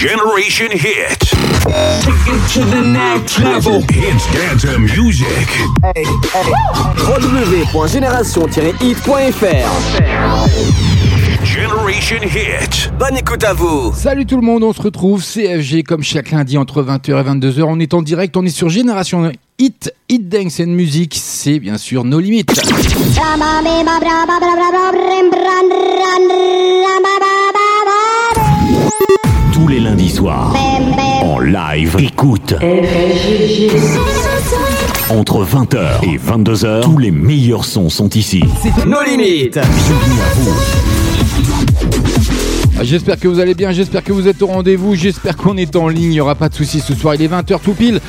Generation Hit. Take it to the next level. Hits dance music. Hey, www.génération-hit.fr Generation Hit. Bonne écoute à vous. Salut tout le monde, on se retrouve CFG comme chaque lundi entre 20h et 22h. On est en direct, on est sur Génération Hit, Hit Dance and Music, c'est bien sûr nos limites. Lundis soirs, en live, écoute. Entre 20h et 22h, tous les meilleurs sons sont ici. Nos limites. Bienvenue à vous. Ah, J'espère que vous allez bien, j'espère que vous êtes au rendez-vous, j'espère qu'on est en ligne, il n'y aura pas de soucis ce soir, il est 20h tout pile.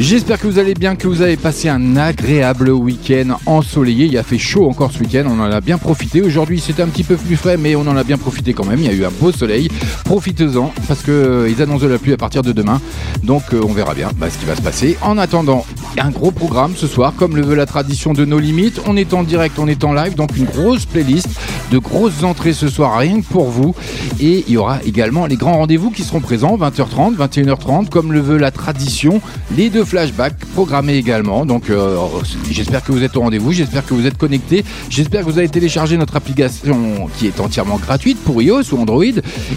J'espère que vous allez bien, que vous avez passé un agréable week-end ensoleillé. Il a fait chaud encore ce week-end, on en a bien profité. Aujourd'hui c'était un petit peu plus frais, mais on en a bien profité quand même. Il y a eu un beau soleil. Profitez-en parce que euh, annoncent de la pluie à partir de demain. Donc euh, on verra bien bah, ce qui va se passer. En attendant, un gros programme ce soir, comme le veut la tradition de nos limites. On est en direct, on est en live, donc une grosse playlist de grosses entrées ce soir, rien que pour vous. Et il y aura également les grands rendez-vous qui seront présents, 20h30, 21h30, comme le veut la tradition. Les deux flashbacks programmés également. Donc euh, j'espère que vous êtes au rendez-vous, j'espère que vous êtes connectés, j'espère que vous avez téléchargé notre application qui est entièrement gratuite pour iOS ou Android.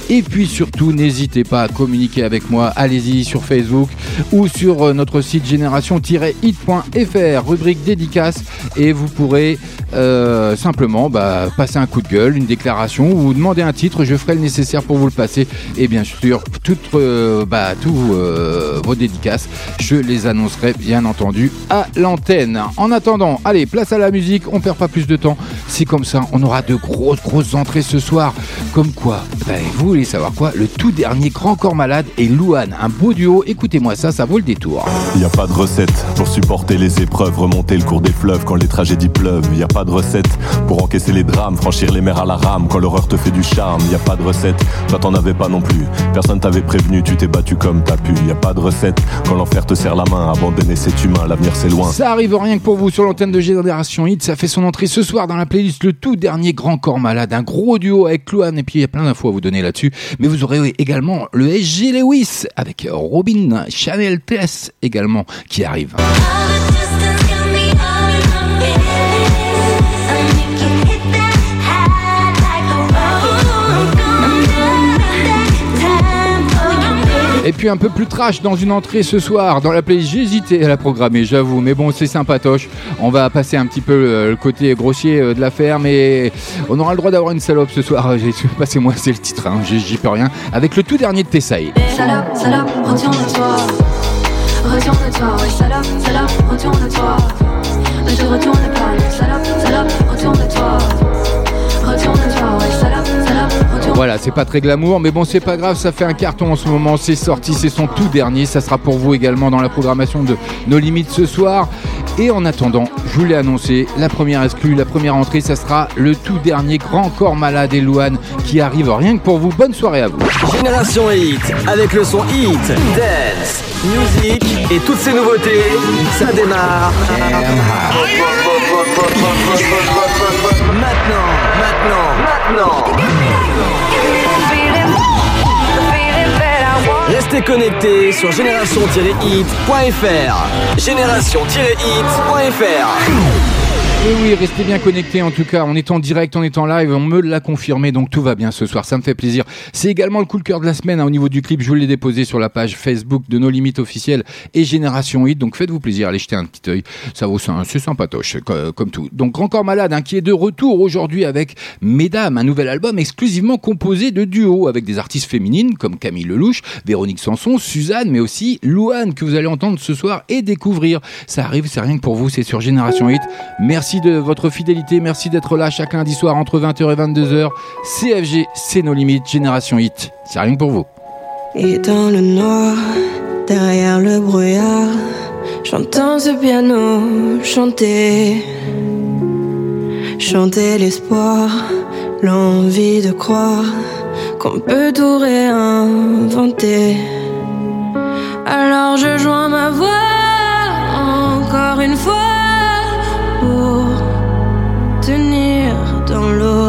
Et puis surtout, n'hésitez pas à communiquer avec moi. Allez-y sur Facebook ou sur euh, notre site génération-hit.fr, rubrique dédicace, et vous pourrez euh, simplement bah, passer un coup de gueule, une déclaration, ou demander un titre, je ferai le nécessaire pour vous le passer. Et bien sûr, toutes euh, bah, tous euh, vos dédicaces, je les annoncerai bien entendu à l'antenne. En attendant, allez, place à la musique, on perd pas plus de temps. C'est comme ça, on aura de grosses, grosses entrées ce soir. Comme quoi bah, Vous voulez savoir quoi? Le tout dernier Grand Corps Malade et Louane, un beau duo. Écoutez-moi ça, ça vaut le détour. Y a pas de recette pour supporter les épreuves, remonter le cours des fleuves quand les tragédies pleuvent. Y a pas de recette pour encaisser les drames, franchir les mers à la rame quand l'horreur te fait du charme. Y a pas de recette, toi t'en avais pas non plus. Personne t'avait prévenu, tu t'es battu comme t'as pu. Y a pas de recette quand l'enfer te serre la main, abandonner cet humain, l'avenir c'est loin. Ça arrive rien que pour vous sur l'antenne de Génération Hit. Ça fait son entrée ce soir dans la playlist Le tout dernier Grand Corps Malade. Un gros duo avec Clouane. Et puis il y a plein d'infos à vous donner là-dessus. Mais vous aurez également le SG Lewis avec Robin Chanel Tess également qui arrive. Et puis un peu plus trash dans une entrée ce soir dans la playlist. Hésité à la programmer, j'avoue, mais bon, c'est sympatoche. On va passer un petit peu euh, le côté grossier euh, de l'affaire, mais on aura le droit d'avoir une salope ce soir. Passez-moi, c'est le titre, hein, j'y peux rien. Avec le tout dernier de Tessaï. Salope, salope, retourne-toi. Retourne-toi, salope, salope, retourne-toi. Ne te retourne pas, salope, salope. Retourne-toi, Voilà, c'est pas très glamour, mais bon, c'est pas grave, ça fait un carton en ce moment, c'est sorti, c'est son tout dernier, ça sera pour vous également dans la programmation de Nos Limites ce soir. Et en attendant, je vous l'ai annoncé, la première exclue, la première entrée, ça sera le tout dernier Grand Corps Malade et Louane qui arrive rien que pour vous. Bonne soirée à vous. Génération Hit, avec le son Hit, Dance, Music et toutes ces nouveautés, ça démarre. Maintenant, maintenant, maintenant. Restez connectés sur génération-hit.fr. Génération-hit.fr. Et oui, restez bien connectés en tout cas. On est en direct, on est en live, on me l'a confirmé, donc tout va bien ce soir. Ça me fait plaisir. C'est également le coup de cœur de la semaine hein, au niveau du clip. Je vous l'ai déposé sur la page Facebook de nos limites officielles et Génération Hit. Donc faites-vous plaisir, allez jeter un petit œil. Ça vaut ça, hein, c'est sympatoche co- comme tout. Donc Grand Corps Malade hein, qui est de retour aujourd'hui avec Mesdames, un nouvel album exclusivement composé de duos avec des artistes féminines comme Camille Lelouch, Véronique Sanson, Suzanne, mais aussi Louane que vous allez entendre ce soir et découvrir. Ça arrive, c'est rien que pour vous, c'est sur Génération Hit. Merci de votre fidélité, merci d'être là chaque lundi soir entre 20h et 22h. CFG, c'est nos limites, Génération Hit. C'est rien que pour vous. Et dans le noir, derrière le brouillard, j'entends ce piano chanter. Chanter l'espoir, l'envie de croire qu'on peut tout réinventer. Alors je joins ma voix encore une fois pour tenir dans l'orage.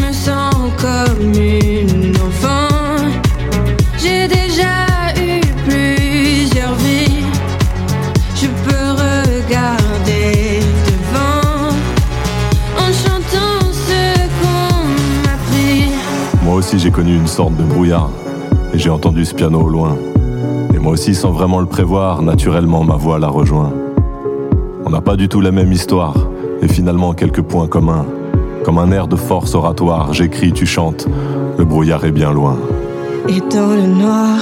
comme une enfant, j'ai déjà eu plusieurs vies. Je peux regarder devant en chantant ce qu'on m'a pris. Moi aussi j'ai connu une sorte de brouillard et j'ai entendu ce piano au loin. Et moi aussi sans vraiment le prévoir, naturellement ma voix la rejoint. On n'a pas du tout la même histoire et finalement quelques points communs. Comme un air de force oratoire, j'écris, tu chantes, le brouillard est bien loin. Et dans le noir,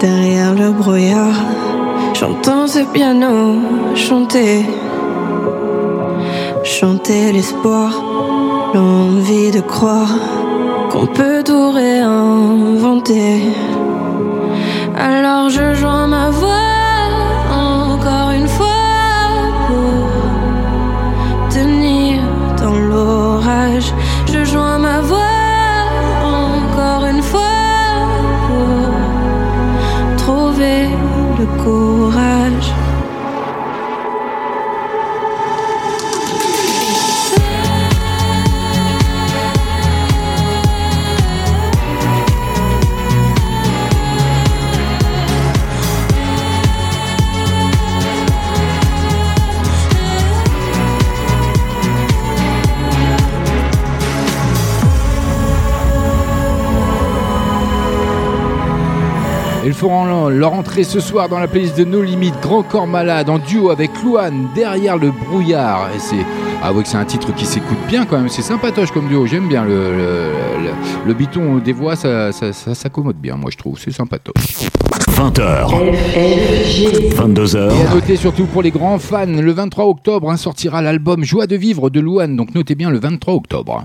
derrière le brouillard, j'entends ce piano chanter. Chanter l'espoir, l'envie de croire qu'on peut tout réinventer. Alors je joins ma voix encore une fois entrée ce soir dans la playlist de No Limites, Grand Corps Malade, en duo avec Louane, derrière le brouillard. Et c'est, ouais, que c'est un titre qui s'écoute bien quand même, c'est sympatoche comme duo, j'aime bien le, le biton des voix, ça, ça, ça s'accommode bien, moi je trouve, c'est sympatoche. 20h. 22h. Et à noter surtout pour les grands fans, le 23 octobre hein, sortira l'album Joie de vivre de Louane, donc notez bien le 23 octobre.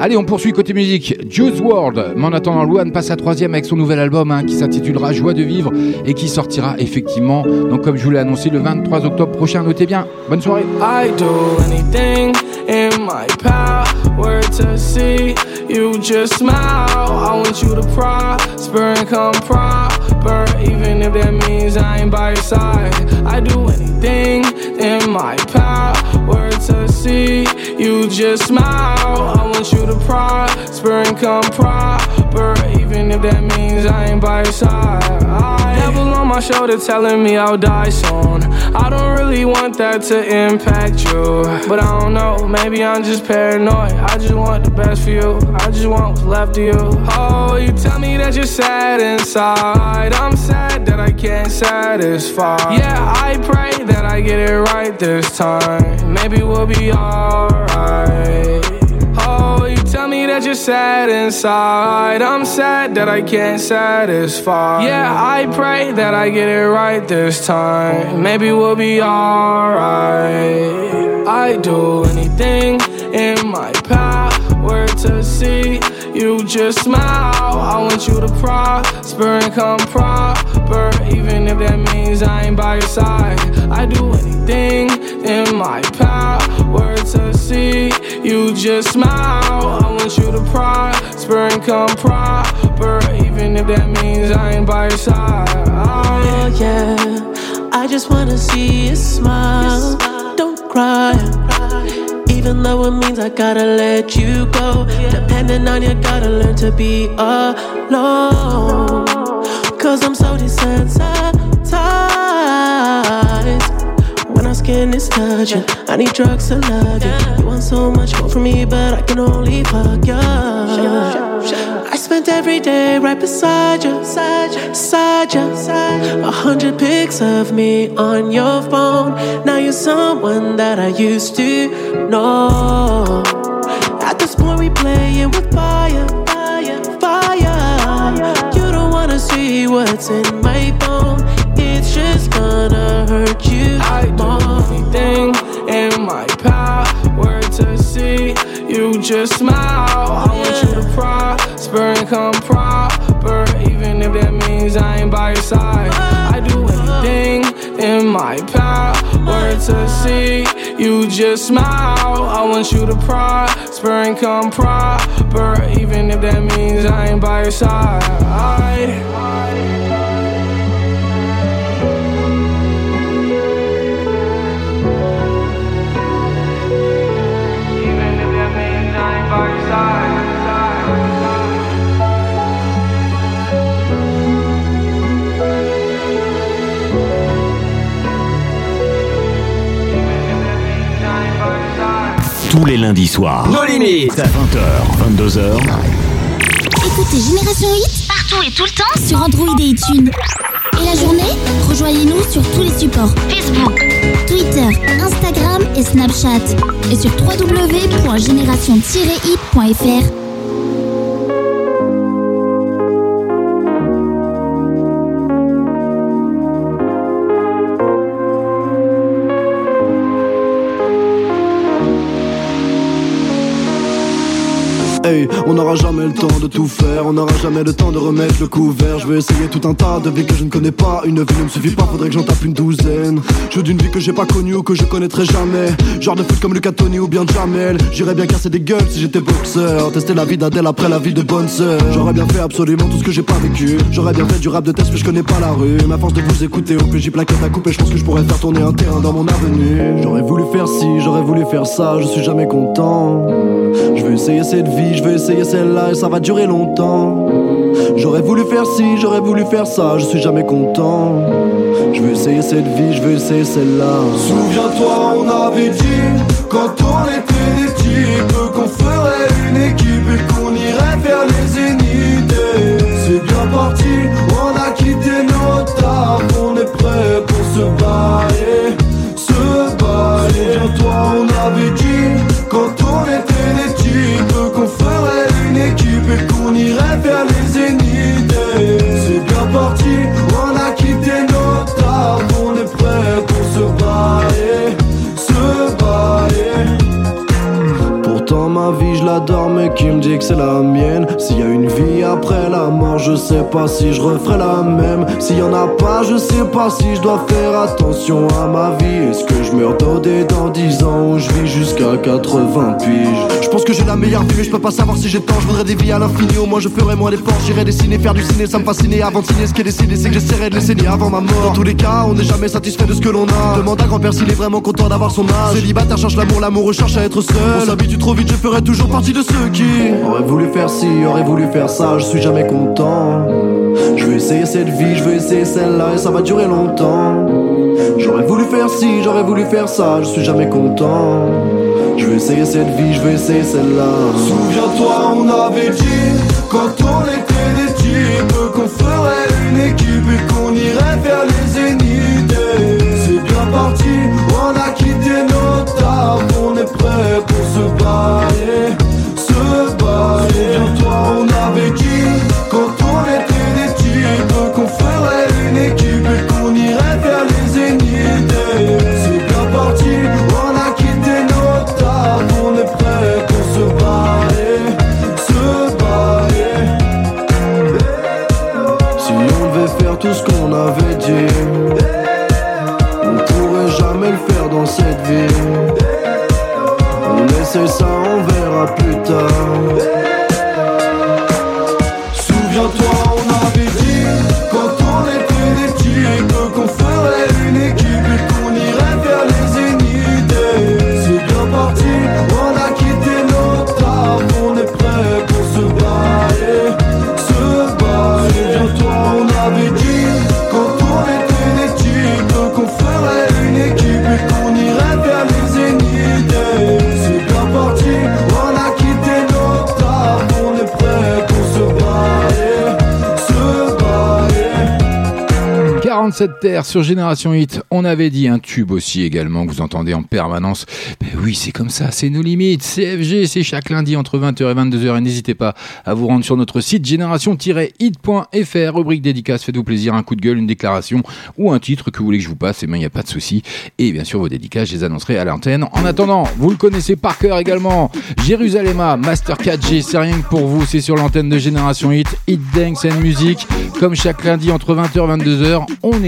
Allez, on poursuit côté musique, Juice WRLD. Mais en attendant, Louane passe à troisième avec son nouvel album hein, qui s'intitulera Joie de vivre et qui sortira effectivement, donc comme je vous l'ai annoncé, le 23 octobre prochain. Notez bien. Bonne soirée. I do anything in my power to see you just smile. I want you to prosper and come even if that means I ain't by your side. I do anything in my power to see you just smile. I want you to prosper and come proper, even if that means I ain't by your side. I devil on my shoulder telling me I'll die soon. I don't really want that to impact you, but I don't know. Maybe I'm just paranoid. I just want the best for you. I just want what's left of you. Oh, you tell me that you're sad inside. I'm sad that I can't satisfy. Yeah, I pray that I get it right this time. Maybe we'll be alright. That you're sad inside. I'm sad that I can't satisfy. Yeah, I pray that I get it right this time. Maybe we'll be alright. I do anything in my power to see you just smile. I want you to prosper and come proper, even if that means I ain't by your side. I do anything in my power to see you just smile. I want you to prosper and come proper, even if that means I ain't by your side. Oh, yeah, I just wanna see you smile. Don't cry. Even though it means I gotta let you go. Depending on you, gotta learn to be alone. Cause I'm so desensitized. Our skin is touching, I need drugs to love you. You want so much more from me, but I can only fuck you. I spent every day right beside you, beside you, A hundred pics of me on your phone. Now you're someone that I used to know. At this point, we playing with fire, fire, fire. You don't wanna see what's in my phone. It's gonna hurt you I do anything in my power to see you just smile. I want you to prosper and come proper, even if that means I ain't by your side. I do anything in my power to see you just smile. I want you to prosper and come proper, even if that means I ain't by your side. Even les lundis soirs, Nos limites. 20h, 22h, Écoutez Génération Hit partout et tout le temps sur Android et iTunes. Et la journée, rejoignez-nous sur tous les supports Facebook, Twitter, Instagram et Snapchat. Et sur www.génération-hit.fr. On n'aura jamais le temps de tout faire, on n'aura jamais le temps de remettre le couvert. Je vais essayer tout un tas de vies que je ne connais pas. Une vie ne me suffit pas, faudrait que j'en tape une douzaine. Je veux d'une vie que j'ai pas connue ou que je connaîtrai jamais. Genre de foot comme Lucas Tony ou bien Jamel. J'irais bien casser des gueules si j'étais boxeur. Tester la vie d'Adèle après la vie de bonne sœur. J'aurais bien fait absolument tout ce que j'ai pas vécu. J'aurais bien fait du rap de test, mais je connais pas la rue. Ma force de vous écouter, au plus j'y plaquette à couper. Je pense que je pourrais faire tourner un terrain dans mon avenue. J'aurais voulu faire ci, j'aurais voulu faire ça, je suis jamais content. Je veux essayer cette vie, je veux essayer celle-là et ça va durer longtemps. J'aurais voulu faire ci, j'aurais voulu faire ça, je suis jamais content. Je veux essayer cette vie, je veux essayer celle-là. Souviens-toi, on avait dit, quand on était des types, qu'on ferait une équipe et qu'on irait vers les zéniths. C'est bien parti, que c'est la mienne. S'il y a une vie après la mort je sais pas si je referai la même. S'il y en a pas je sais pas si je dois faire attention à ma vie. Est-ce que je meurs dodé dans 10 ans ou je vis jusqu'à 80 piges Je pense que j'ai la meilleure vie mais je peux pas savoir si j'ai tort. Je voudrais des vies à l'infini au moins je ferai moins d'efforts J'irai dessiner, faire du ciné ça me fascinait avant de signer. Ce qui est décidé c'est que j'essaierai de les saigner avant ma mort. Dans tous les cas on n'est jamais satisfait de ce que l'on a. Demande à grand-père s'il est vraiment content d'avoir son âge. Célibataire cherche l'amour, l'amour cherche à être seul. On s'habitue trop vite je ferai toujours partie de ceux qui Aurait voulu faire ci, aurait voulu faire ça, je suis jamais content. Je veux essayer cette vie, je veux essayer celle-là et ça va durer longtemps. J'aurais voulu faire ci, j'aurais voulu faire ça, je suis jamais content. Je veux essayer cette vie, je veux essayer celle-là. Souviens-toi, on avait dit, quand on était des types, qu'on ferait 47 terres sur Génération Hit. On avait dit un tube aussi également que vous entendez en permanence. Ben oui, c'est comme ça, c'est nos limites. CFG, c'est chaque lundi entre 20h et 22h. Et n'hésitez pas à vous rendre sur notre site génération-hit.fr. Rubrique dédicace, faites-vous plaisir, un coup de gueule, une déclaration ou un titre que vous voulez que je vous passe. Et ben, il n'y a pas de souci. Et bien sûr, vos dédicaces, je les annoncerai à l'antenne. En attendant, vous le connaissez par cœur également. Jérusalem, Master 4G, c'est rien que pour vous. C'est sur l'antenne de Génération Hit. Hit Dance and Music. Comme chaque lundi entre 20h et 22h, on est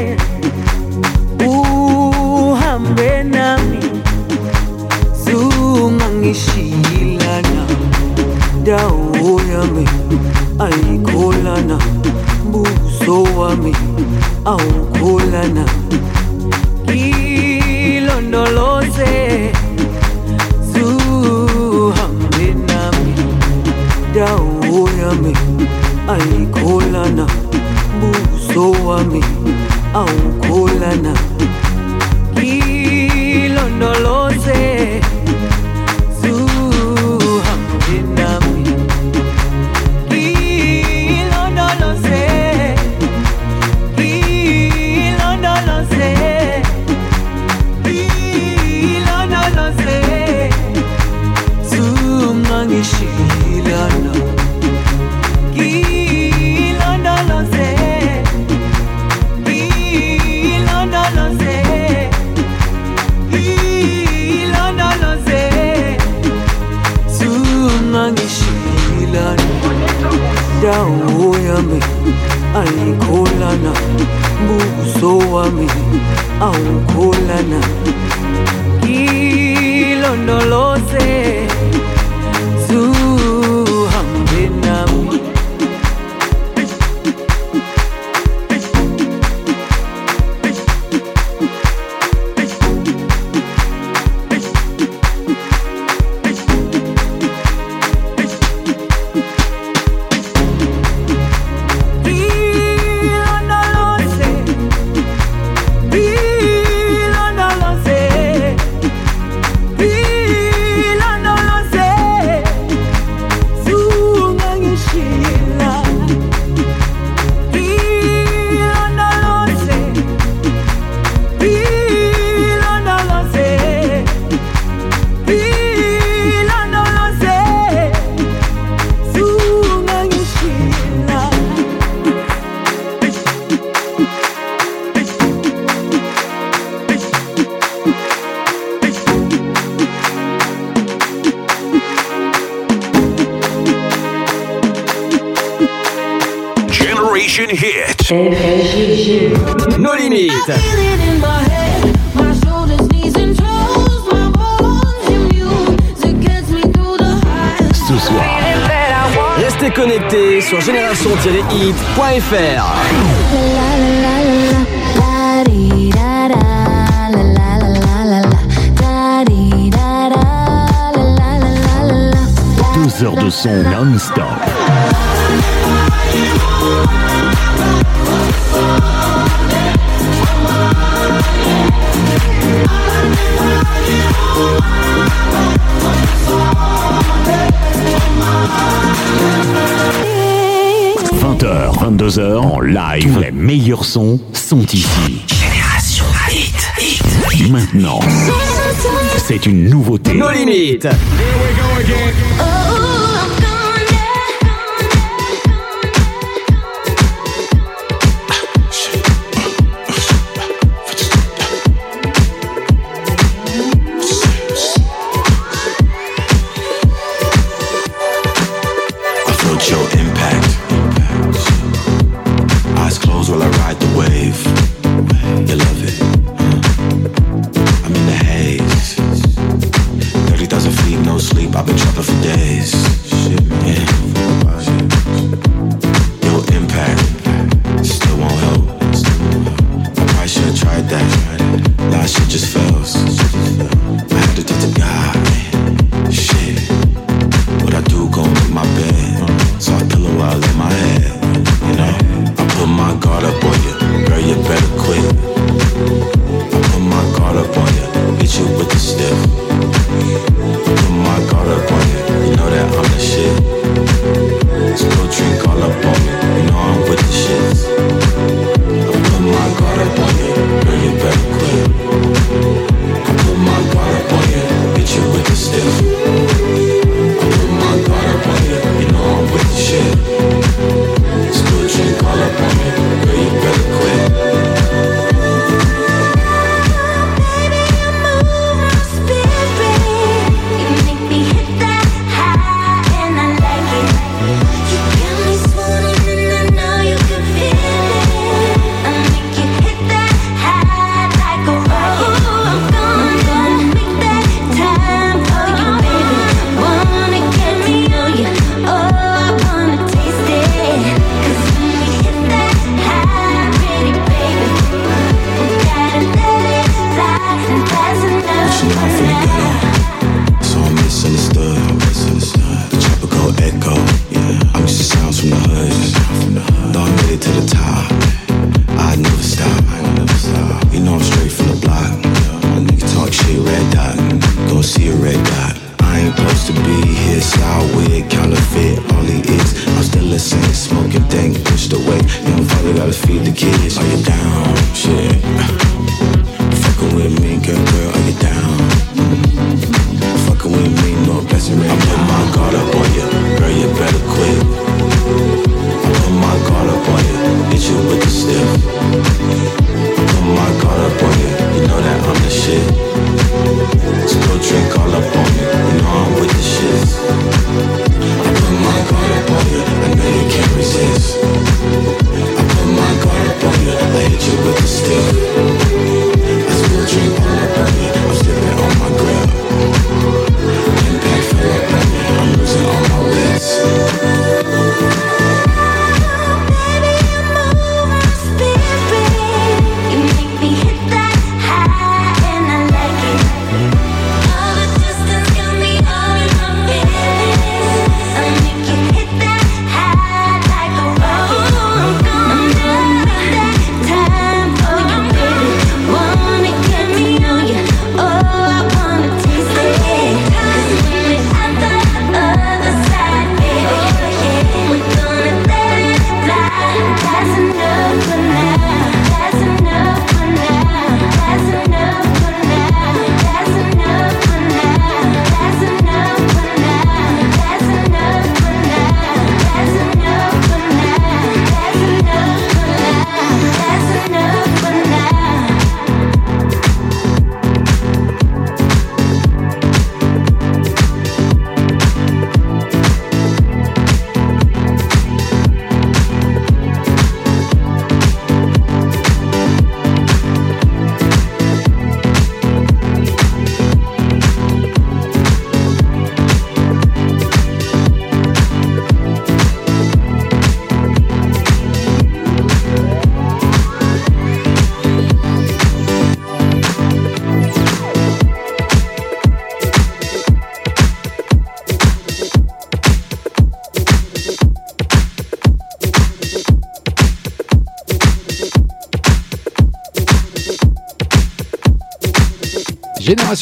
uhambe nami. Zungangishilana dawo yami ayikholana. Buso wami awukholana. Ilondoloze zuhambe nami. Dawo yami ayikholana. Buso wami awukholana ilondoloze alikho lana buso wami awukho lana Nos limites. Ce soir, Restez connectés sur génération-hit.fr. deux heures de son non-stop. H 22h en live, les meilleurs sons sont ici. Maintenant, c'est une nouveauté. Nos limites. I you can't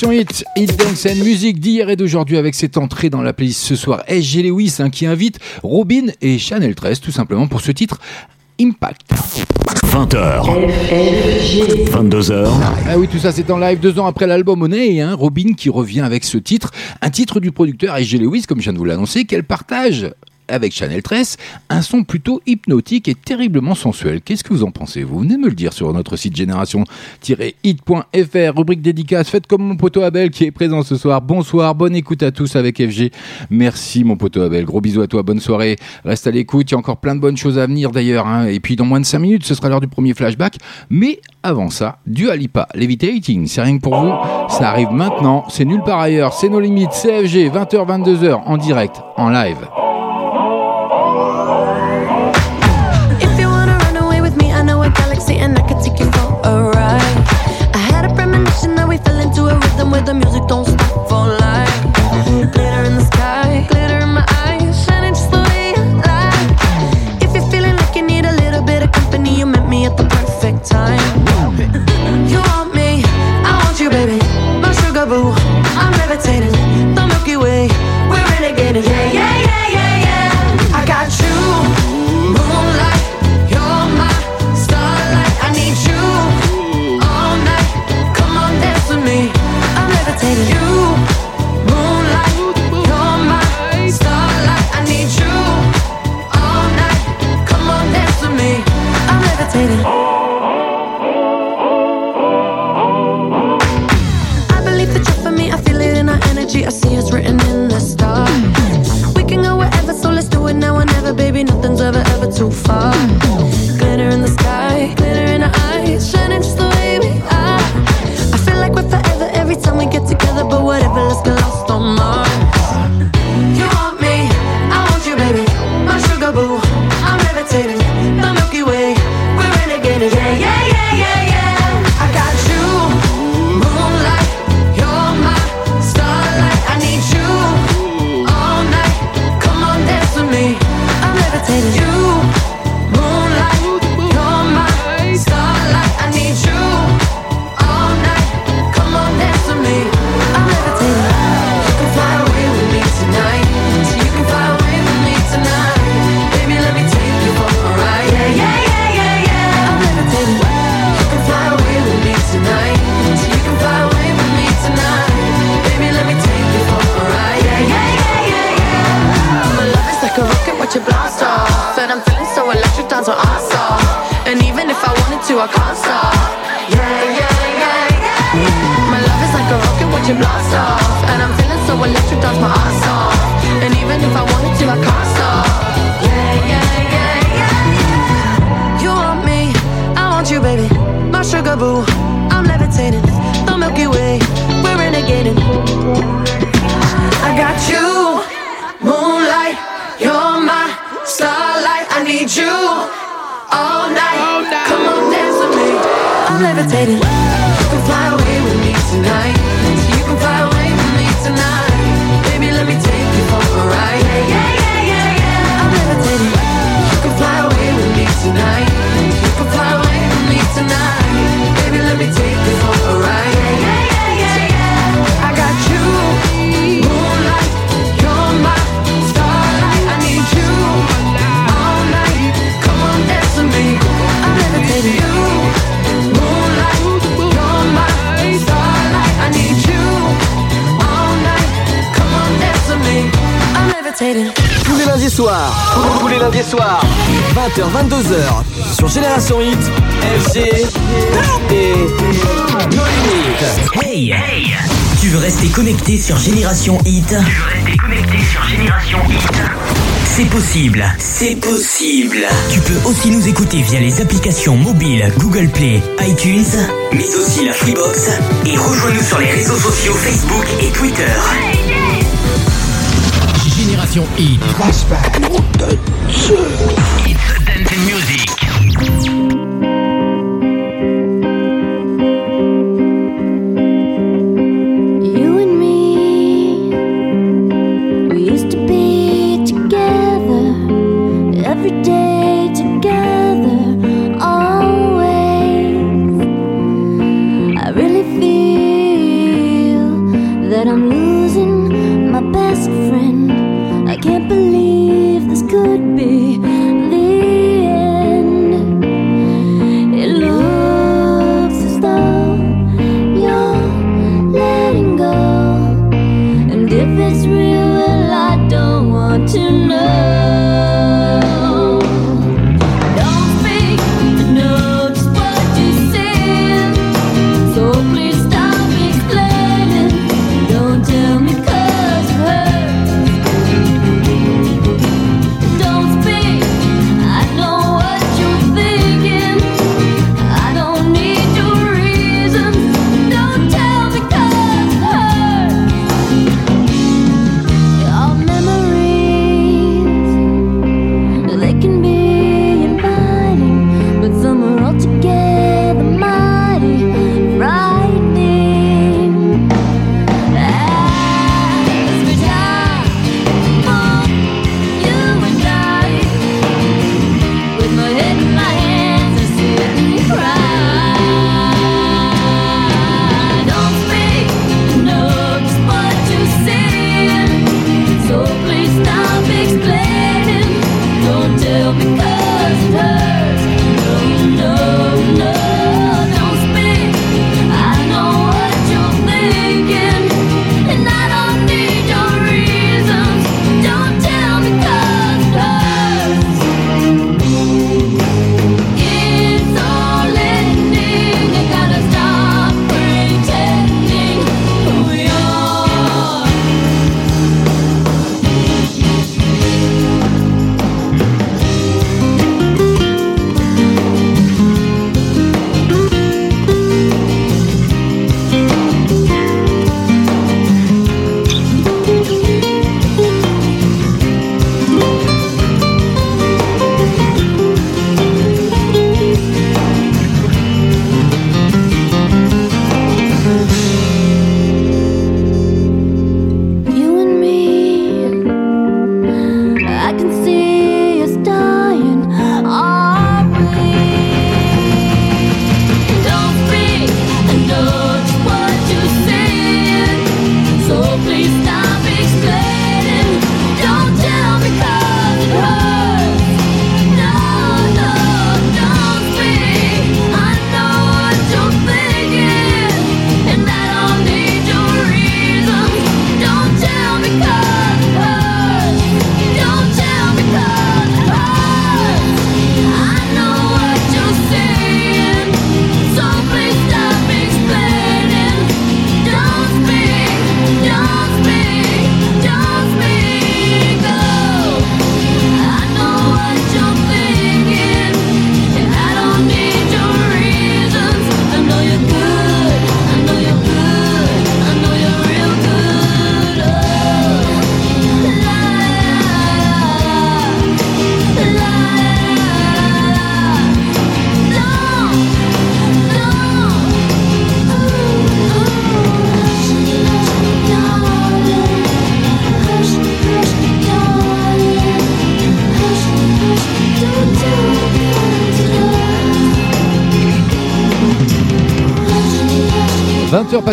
hit, hit dance and music d'hier et d'aujourd'hui avec cette entrée dans la playlist ce soir SG Lewis hein, qui invite Robin et Chanel 13 tout simplement pour ce titre Impact. 20h. 22h. Ah oui, tout ça c'est en live deux ans après l'album Honey, hein, Robin qui revient avec ce titre, un titre du producteur SG Lewis, comme je viens de vous l'annoncer, qu'elle partage avec Chanel 13, un son plutôt hypnotique et terriblement sensuel. Qu'est-ce que vous en pensez Vous? Venez me le dire sur notre site génération-hit.fr, rubrique dédicace. Faites comme mon poteau Abel qui est présent ce soir. Bonsoir, bonne écoute à tous avec FG. Merci mon poteau Abel, gros bisous à toi, bonne soirée. Reste à l'écoute, il y a encore plein de bonnes choses à venir d'ailleurs. Hein. Et puis dans moins de 5 minutes, ce sera l'heure du premier flashback. Mais avant ça, du Alipa, Levitating, c'est rien que pour vous. Ça arrive maintenant, c'est nulle part ailleurs, c'est nos limites, CFG, 20h, 22h, en direct, en live. time. You want me, I want you, baby, my sugar boo. C'est possible. Tu peux aussi nous écouter via les applications mobiles Google Play, iTunes, mais aussi la Freebox. Et rejoins-nous sur les réseaux sociaux Facebook et Twitter. Génération Hit. Flashback.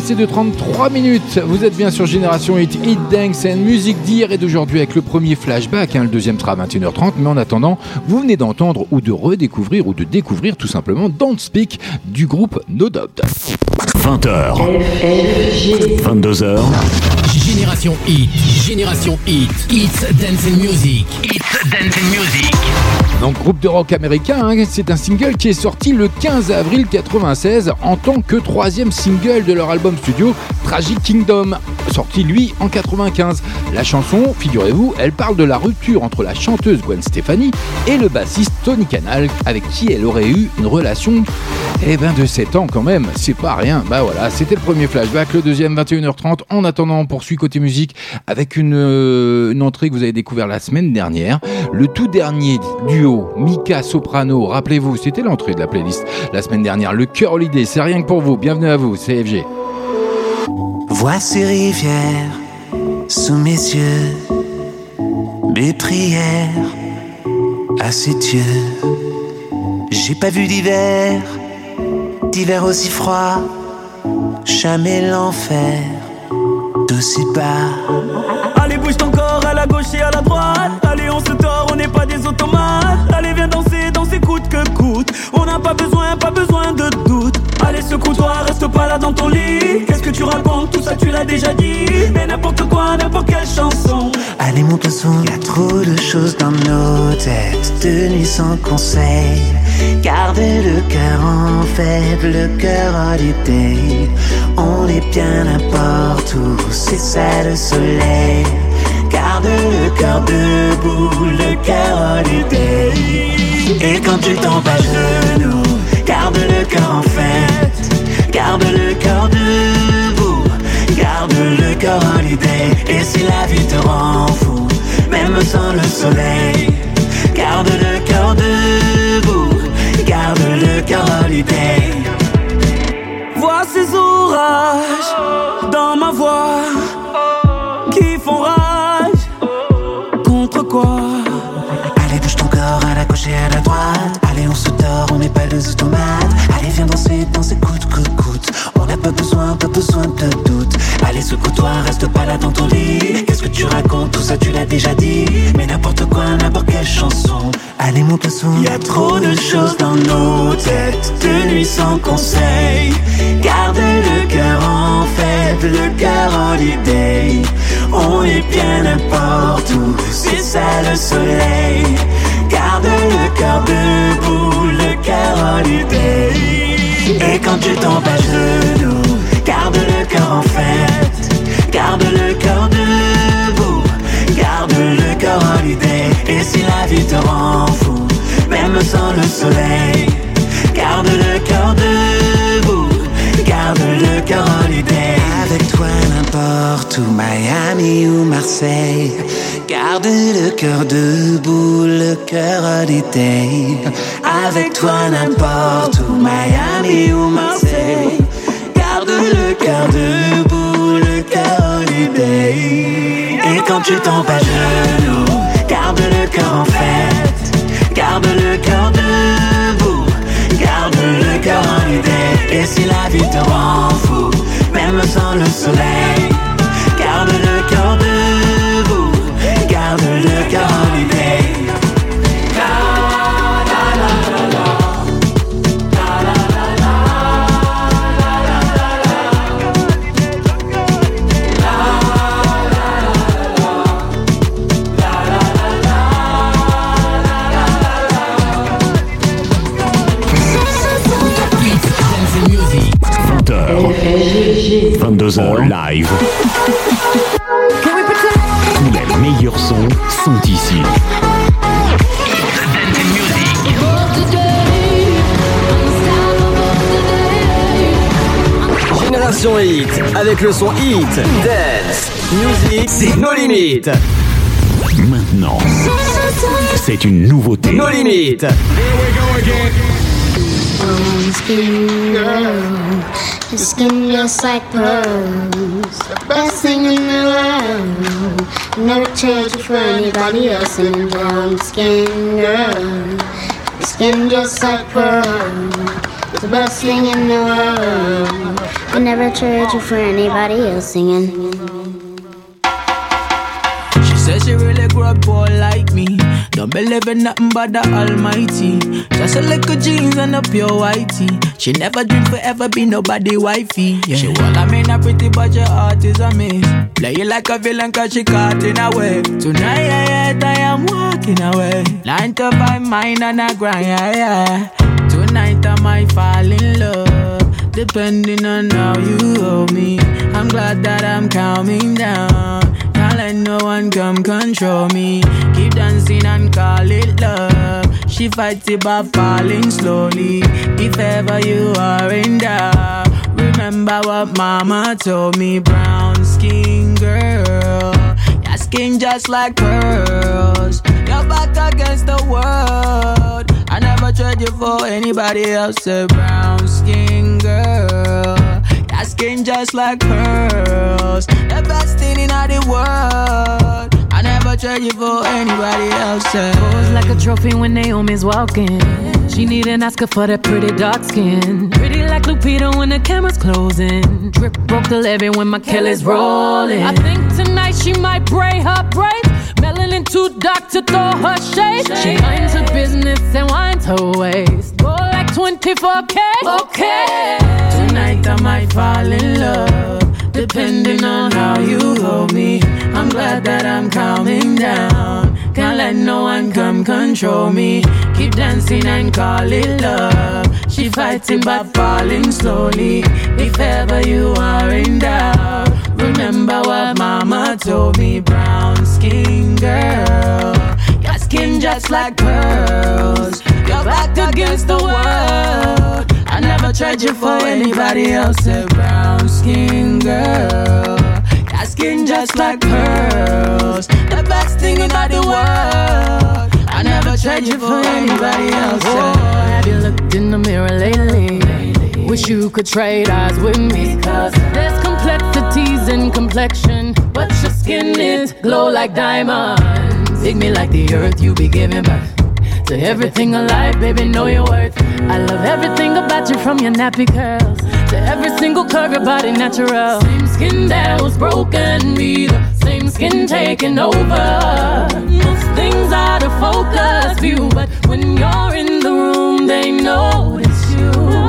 33 minutes. Vous êtes bien sur Génération Hit, Hit Dance and musique d'hier et d'aujourd'hui avec le premier flashback. hein, le deuxième sera à 21h30. Mais en attendant, vous venez d'entendre ou de redécouvrir ou de découvrir tout simplement Don't Speak du groupe No Doubt. 20h. 22h. Génération Hit, Génération Hit, Hits Dance and Music, Hits Dance and Music. Donc groupe de rock américain, hein, c'est un single qui est sorti le 15 avril 96 en tant que troisième single de leur album studio Tragic Kingdom, sorti lui en 95. La chanson, figurez-vous, elle parle de la rupture entre la chanteuse Gwen Stefani et le bassiste Tony Canal avec qui elle aurait eu une relation eh ben de 7 ans quand même, c'est pas rien. Bah voilà, c'était le premier flashback, le deuxième 21h30. En attendant, on poursuit côté musique avec une, euh, une entrée que vous avez découvert la semaine dernière. Le tout dernier duo Mika Soprano, rappelez-vous, c'était l'entrée de la playlist la semaine dernière. Le cœur holiday, c'est rien que pour vous. Bienvenue à vous, c'est FG. Vois ces rivières sous mes yeux, mes prières à ses dieux. J'ai pas vu d'hiver, d'hiver aussi froid, jamais l'enfer d'aussi bas. Allez, bouge ton corps à la gauche et à la droite. Allez, on se tord, on n'est pas des automates. Allez, viens danser, danser coûte que coûte. On n'a pas besoin, pas besoin de secoue-toi, reste pas là dans ton lit. Qu'est-ce que tu racontes Tout ça, tu l'as déjà dit. Mais n'importe quoi, n'importe quelle chanson. Allez, monte le son, y a trop de choses dans nos têtes. De nuit sans conseil. Garde le cœur en fête, le cœur holiday. On est bien n'importe où, c'est ça le soleil. Garde le cœur debout, le cœur holiday. Et quand tu tombes à genoux, garde le cœur en fête. Garde le cœur debout, garde le cœur holiday. Et si la vie te rend fou, même sans le soleil, garde le cœur debout, garde le cœur holiday. Vois ces orages dans ma voix qui font rage. Contre quoi? Allez, bouge ton corps à la gauche et à la droite. Allez, on se dort, on n'est pas des automates. Pas besoin, pas besoin de doute. Allez, secoue-toi, reste pas là dans ton lit. Qu'est-ce que tu racontes? Tout ça, tu l'as déjà dit. Mais n'importe quoi, n'importe quelle chanson. Allez, monte le son. Y a trop de choses dans nos têtes, de nuit sans conseil. Garde le cœur en fête, le cœur holiday. On est bien n'importe où, c'est ça le soleil. Garde le cœur debout, le cœur holiday. Et quand tu tombes cœur en fête. Garde le cœur debout, garde le cœur holiday. Et si la vie te rend fou, même sans le soleil, garde le cœur debout, garde le cœur holiday. Avec toi n'importe où, Miami ou Marseille, garde le cœur debout, le cœur holiday. Avec toi n'importe où, Miami ou Marseille, cœur debout, le cœur holiday. Et quand tu tombes à genoux, garde le cœur en fête, garde le cœur debout, garde le cœur holiday. Et si la vie te rend fou, même sans le soleil, 22h live. Tous les meilleurs sons sont ici. Génération Hit, avec le son Hit, Dance, Music, c'est nos limites. Maintenant, c'est une nouveauté. Nos limites. Um, skin girl, your skin just like pearls. The best thing in the world. Never change it for anybody else. And brown skin girl, your skin just like pearls. The best thing in the world. I never trade you for anybody else singing. She says she really grew up me. Don't believe in nothing but the Almighty. Just a little jeans and a pure whitey. She never dream forever be nobody wifey. Yeah. She well, I mean a pretty but your heart is a miss. Play you like a villain cause she caught in a way. Tonight, yeah, I am walking away. Nine to five, mine and I grind, yeah, yeah. Tonight I might fall in love. Depending on how you hold me. I'm glad that I'm calming down. Let no one come control me. Keep dancing and call it love. She fights it by falling slowly. If ever you are in doubt, remember what mama told me. Brown skin girl, your skin just like pearls. Your back against the world. I never trade you for anybody else. A brown skin girl. Your skin just like pearls. Best thing in all the world. I never trade you for anybody else. Pose like a trophy when Naomi's walking. She need an Oscar for that pretty dark skin. Pretty like Lupita when the camera's closing. Drip broke the levee when my Kelly's rolling. I think tonight she might braid her braids. Melanin too dark to throw her shade. She minds her business and winds her waist. Go like 24K. Okay. Tonight I might fall in love. Depending on how you hold me. I'm glad that I'm calming down. Can't let no one come control me. Keep dancing and call it love. She fighting but falling slowly. If ever you are in doubt, remember what mama told me. Brown skin girl, your skin just like pearls. Your back against the world. I never tried you for anybody else. A brown skin girl. Your skin just like pearls. The best thing in all the world. I never tried you for anybody else. Oh, have you looked in the mirror lately? Wish you could trade eyes with me. Cause there's complexities in complexion. But your skin is glow like diamonds. Dig me like the earth you be giving birth. To everything alive, baby, know your worth. I love everything about you from your nappy curls to every single curve, your body natural. Same skin that was broken, be the same skin taking over. Most things out of focus view, but when you're in the room, they notice you.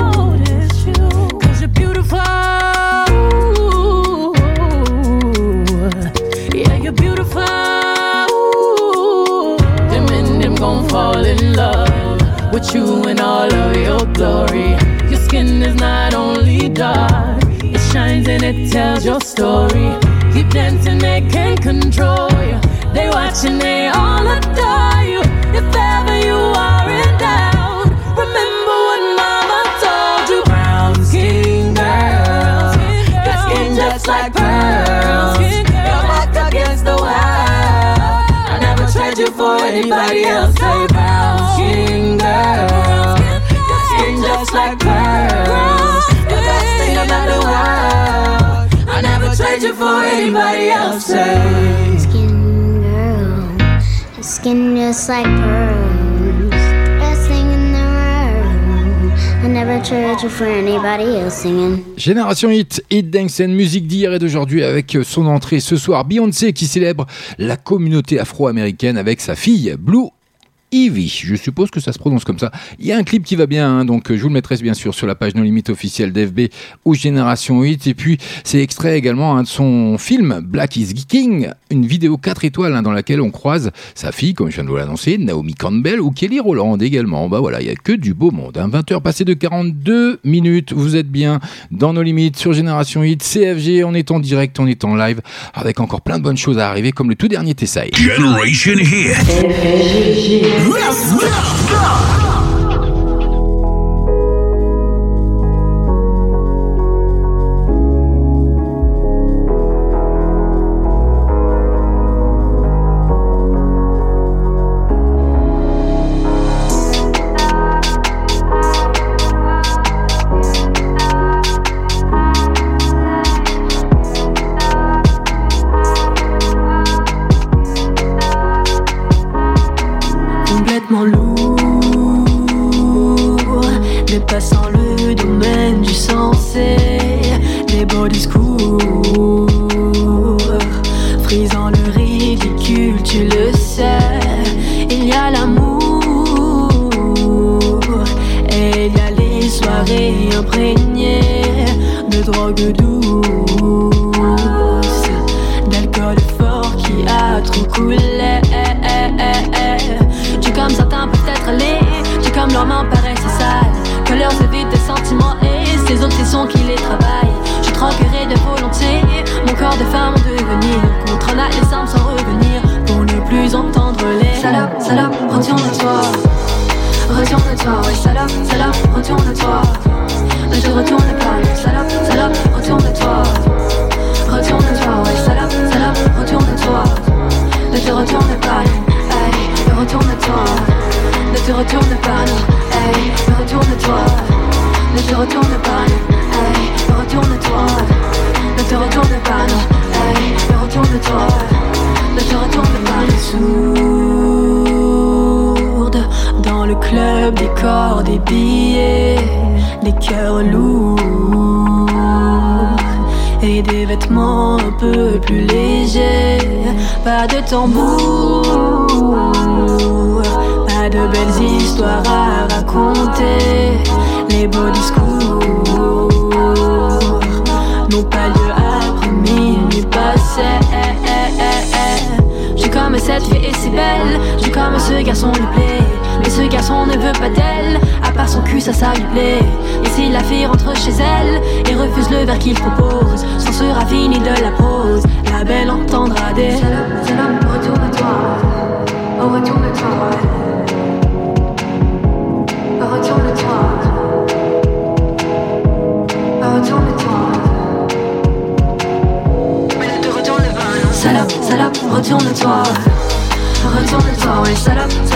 Fall in love with you in all of your glory. Your skin is not only dark, it shines and it tells your story. Keep dancing, they can't control you. They watching, they all adore you. If ever you are in doubt, remember what mama told you. Brown skin girl, your skin just like pearls. Your back against the wall. I never tried you for anybody else. World. I never tried you for anybody else. Say. Skin girl, your skin just like pearls. Best thing in the world. I never trade you for anybody else singing. Génération Hit, Hit Dance and musique d'hier et d'aujourd'hui avec son entrée ce soir. Beyoncé qui célèbre la communauté afro-américaine avec sa fille Blue Ivy, je suppose que ça se prononce comme ça. Il y a un clip qui va bien, hein, donc je vous le mettrai bien sûr sur la page No Limite officielle d'FB ou Génération 8. Et puis c'est extrait également hein, de son film Black is King, une vidéo 4 étoiles hein, dans laquelle on croise sa fille, comme je viens de vous l'annoncer, Naomi Campbell ou Kelly Rowland également. Bah voilà, il y a que du beau monde. 20h passé de 42 minutes, vous êtes bien dans nos limites sur Génération 8, CFG, on est en direct, on est en live, avec encore plein de bonnes choses à arriver, comme le tout dernier Tessaï. Generation Hit. Let's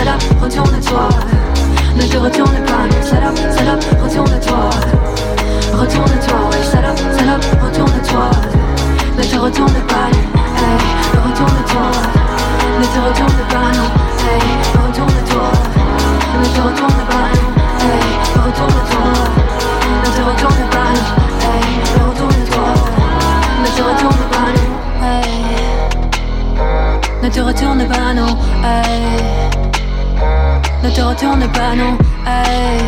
salope, retourne-toi. Ne te retourne pas, salope, salope, retourne-toi. Retourne-toi, salope, salope, retourne-toi. Ne te retourne retourne pas, non, hey.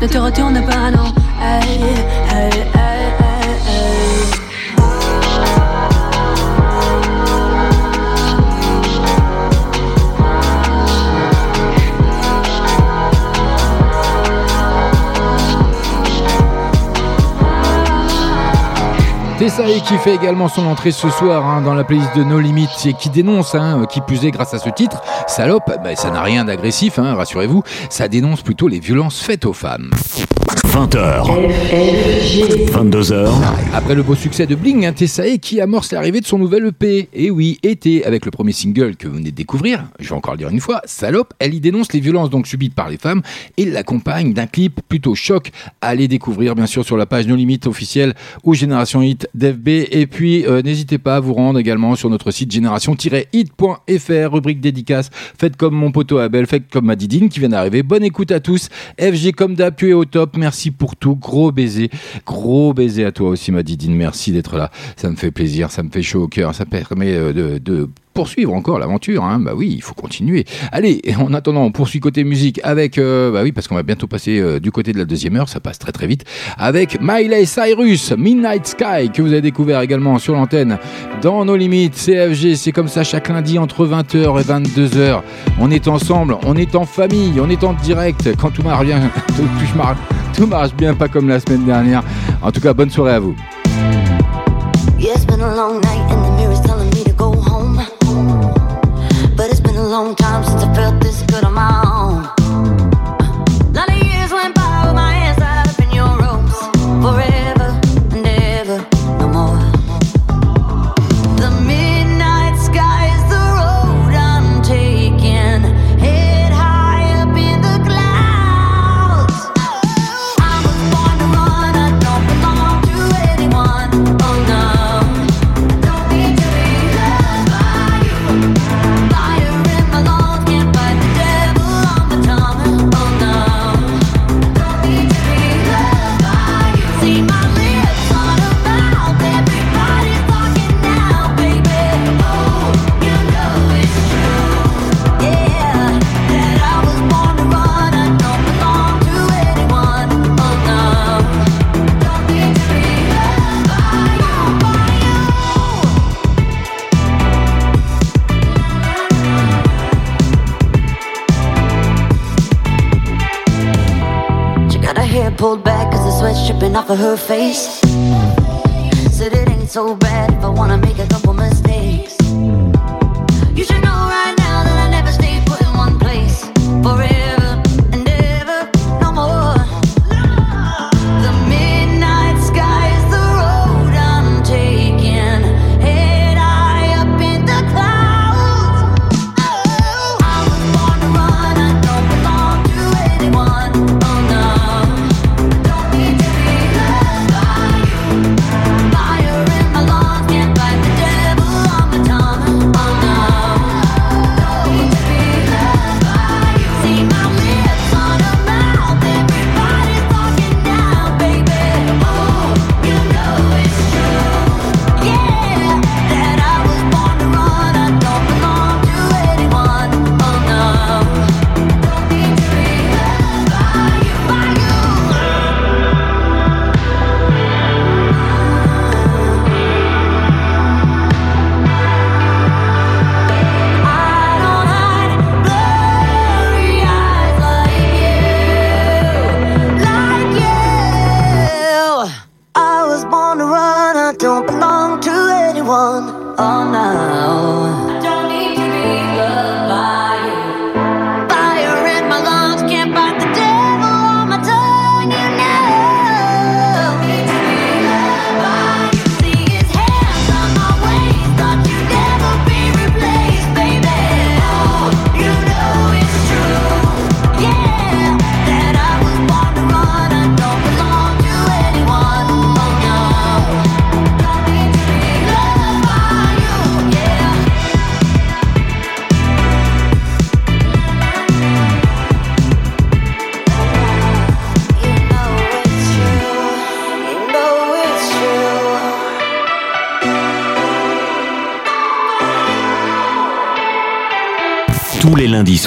Ne te retourne pas, non, hey, hey. Tessaï qui fait également son entrée ce soir hein, dans la playlist de No Limits et qui dénonce, hein, qui plus est grâce à ce titre, salope, bah, ça n'a rien d'agressif, hein, rassurez-vous, ça dénonce plutôt les violences faites aux femmes. 20h. 22h. Après le beau succès de Bling, hein, Tessae qui amorce l'arrivée de son nouvel EP. Et oui, été, avec le premier single que vous venez de découvrir, je vais encore le dire une fois, Salope, elle y dénonce les violences donc subies par les femmes et l'accompagne d'un clip plutôt choc. Allez découvrir bien sûr sur la page No Limit officielle ou Génération Hit d'FB. Et puis euh, n'hésitez pas à vous rendre également sur notre site génération-hit.fr, rubrique dédicace. Faites comme mon poteau Abel, faites comme ma Didine qui vient d'arriver. Bonne écoute à tous. FG comme d'hab, tu es au top. Merci pour tout. Gros baiser. Gros baiser à toi aussi, ma Didine. Merci d'être là. Ça me fait plaisir. Ça me fait chaud au cœur. Ça permet euh, de poursuivre encore l'aventure. Hein. Bah oui, il faut continuer. Allez, en attendant, on poursuit côté musique avec, euh, bah oui, parce qu'on va bientôt passer euh, du côté de la deuxième heure, ça passe très très vite, avec Miley Cyrus, Midnight Sky, que vous avez découvert également sur l'antenne dans nos limites, CFG, c'est comme ça chaque lundi entre 20h et 22h. On est ensemble, on est en famille, on est en direct, quand tout marche bien, tout, marche, bien, pas comme la semaine dernière. En tout cas, bonne soirée à vous. Long time since I felt this good on my own. Sweat's dripping off of her face. Said it ain't so bad if I wanna make a couple mistakes. You should know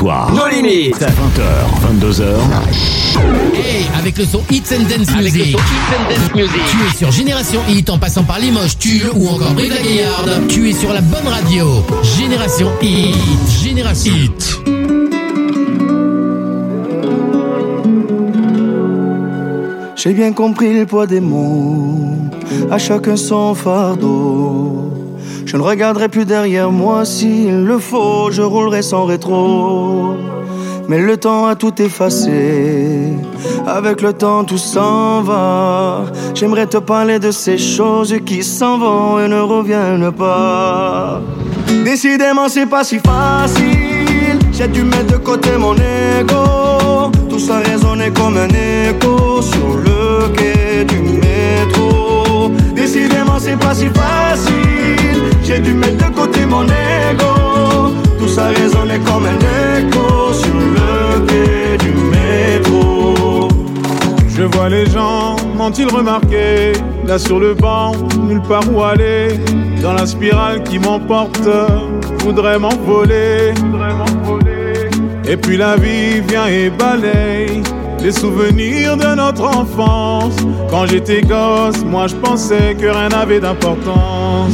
soirs. Nos limites. 20h, 22h. Hey, avec le son Hits and Dance Music. Tu es sur Génération Hit en passant par Limoges, Tulle ou encore Brive la Gaillarde. Tu es sur la bonne radio. Génération Hit. Génération Hit. J'ai bien compris le poids des mots, à chacun son fardeau. Je ne regarderai plus derrière moi s'il le faut, je roulerai sans rétro. Mais le temps a tout effacé, avec le temps tout s'en va. J'aimerais te parler de ces choses qui s'en vont et ne reviennent pas. Décidément, c'est pas si facile. J'ai dû mettre de côté mon ego. Tout ça résonnait comme un écho sur le quai du métro. Décidément, c'est pas si facile. J'ai dû mettre de côté mon ego. Tout ça résonnait comme un écho sur le quai du métro. Je vois les gens, m'ont-ils remarqué? Là sur le banc, nulle part où aller. Dans la spirale qui m'emporte, voudrait m'envoler. Et puis la vie vient et balaye Les souvenirs de notre enfance. Quand j'étais gosse, moi je pensais que rien n'avait d'importance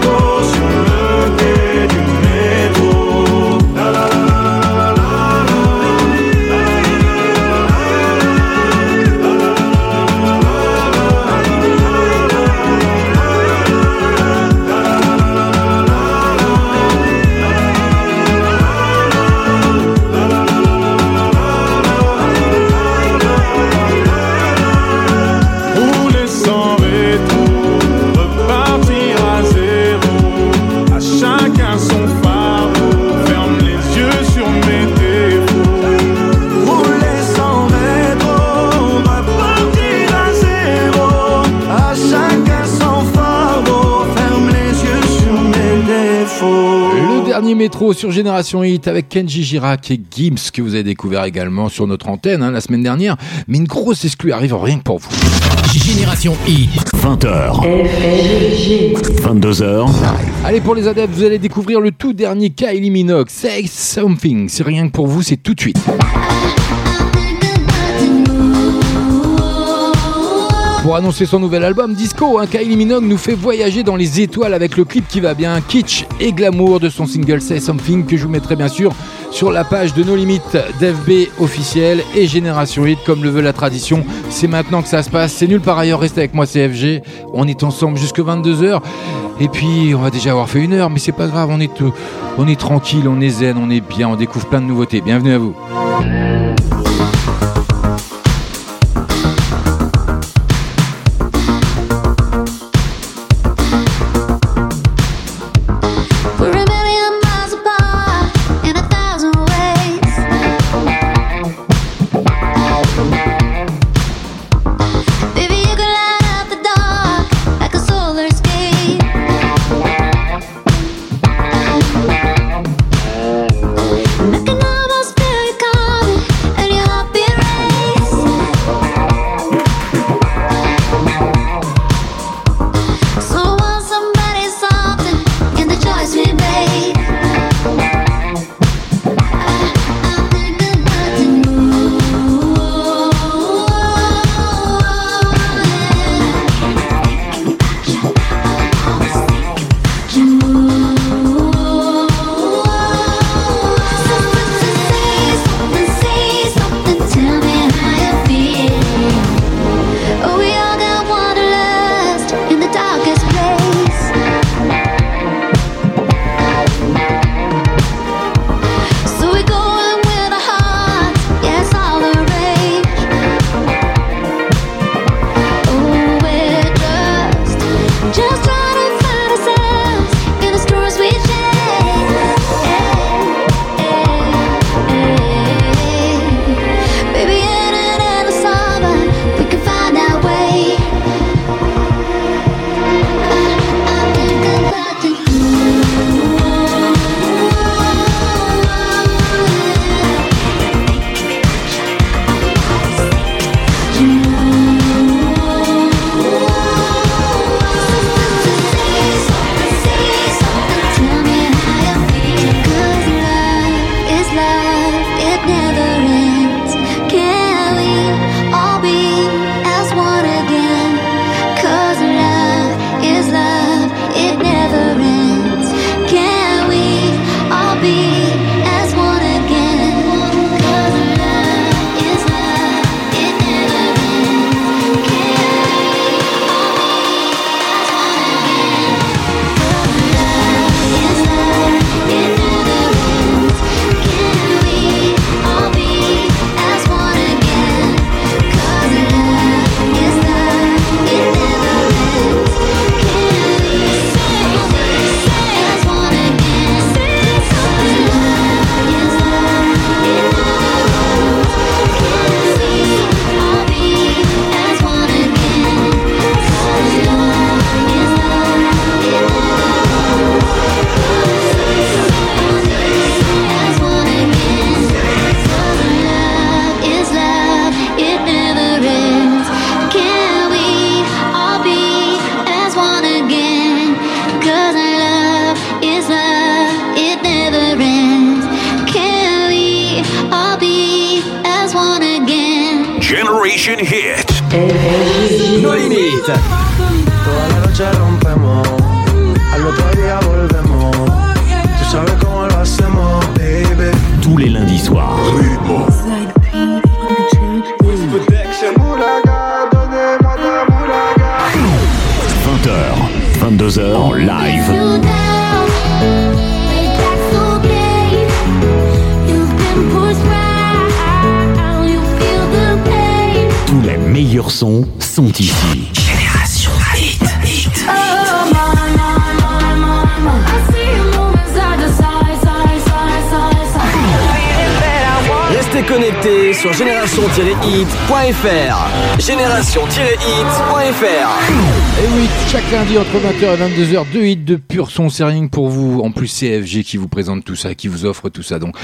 métro sur Génération Hit avec Kenji Girac et Gims que vous avez découvert également sur notre antenne hein, la semaine dernière. Mais une grosse exclue arrive rien que pour vous. Génération Hit. 20h. 22h. Allez pour les adeptes, vous allez découvrir le tout dernier Kylie Minogue, Say Something. C'est rien que pour vous, c'est tout de suite. Pour annoncer son nouvel album Disco, hein, Kylie Minogue nous fait voyager dans les étoiles avec le clip qui va bien, kitsch et glamour de son single Say Something que je vous mettrai bien sûr sur la page de nos limites d'FB officiel et Génération Hit comme le veut la tradition. C'est maintenant que ça se passe, c'est nulle part ailleurs, restez avec moi CFG. On est ensemble jusque 22h et puis on va déjà avoir fait une heure mais c'est pas grave, on est, euh, on est tranquille, on est zen, on est bien, on découvre plein de nouveautés. Bienvenue à vous. Entre 20h et 22h, deux hits de pur son, c'est rien pour vous. En plus, CFG qui vous présente tout ça, qui vous offre tout ça. Donc,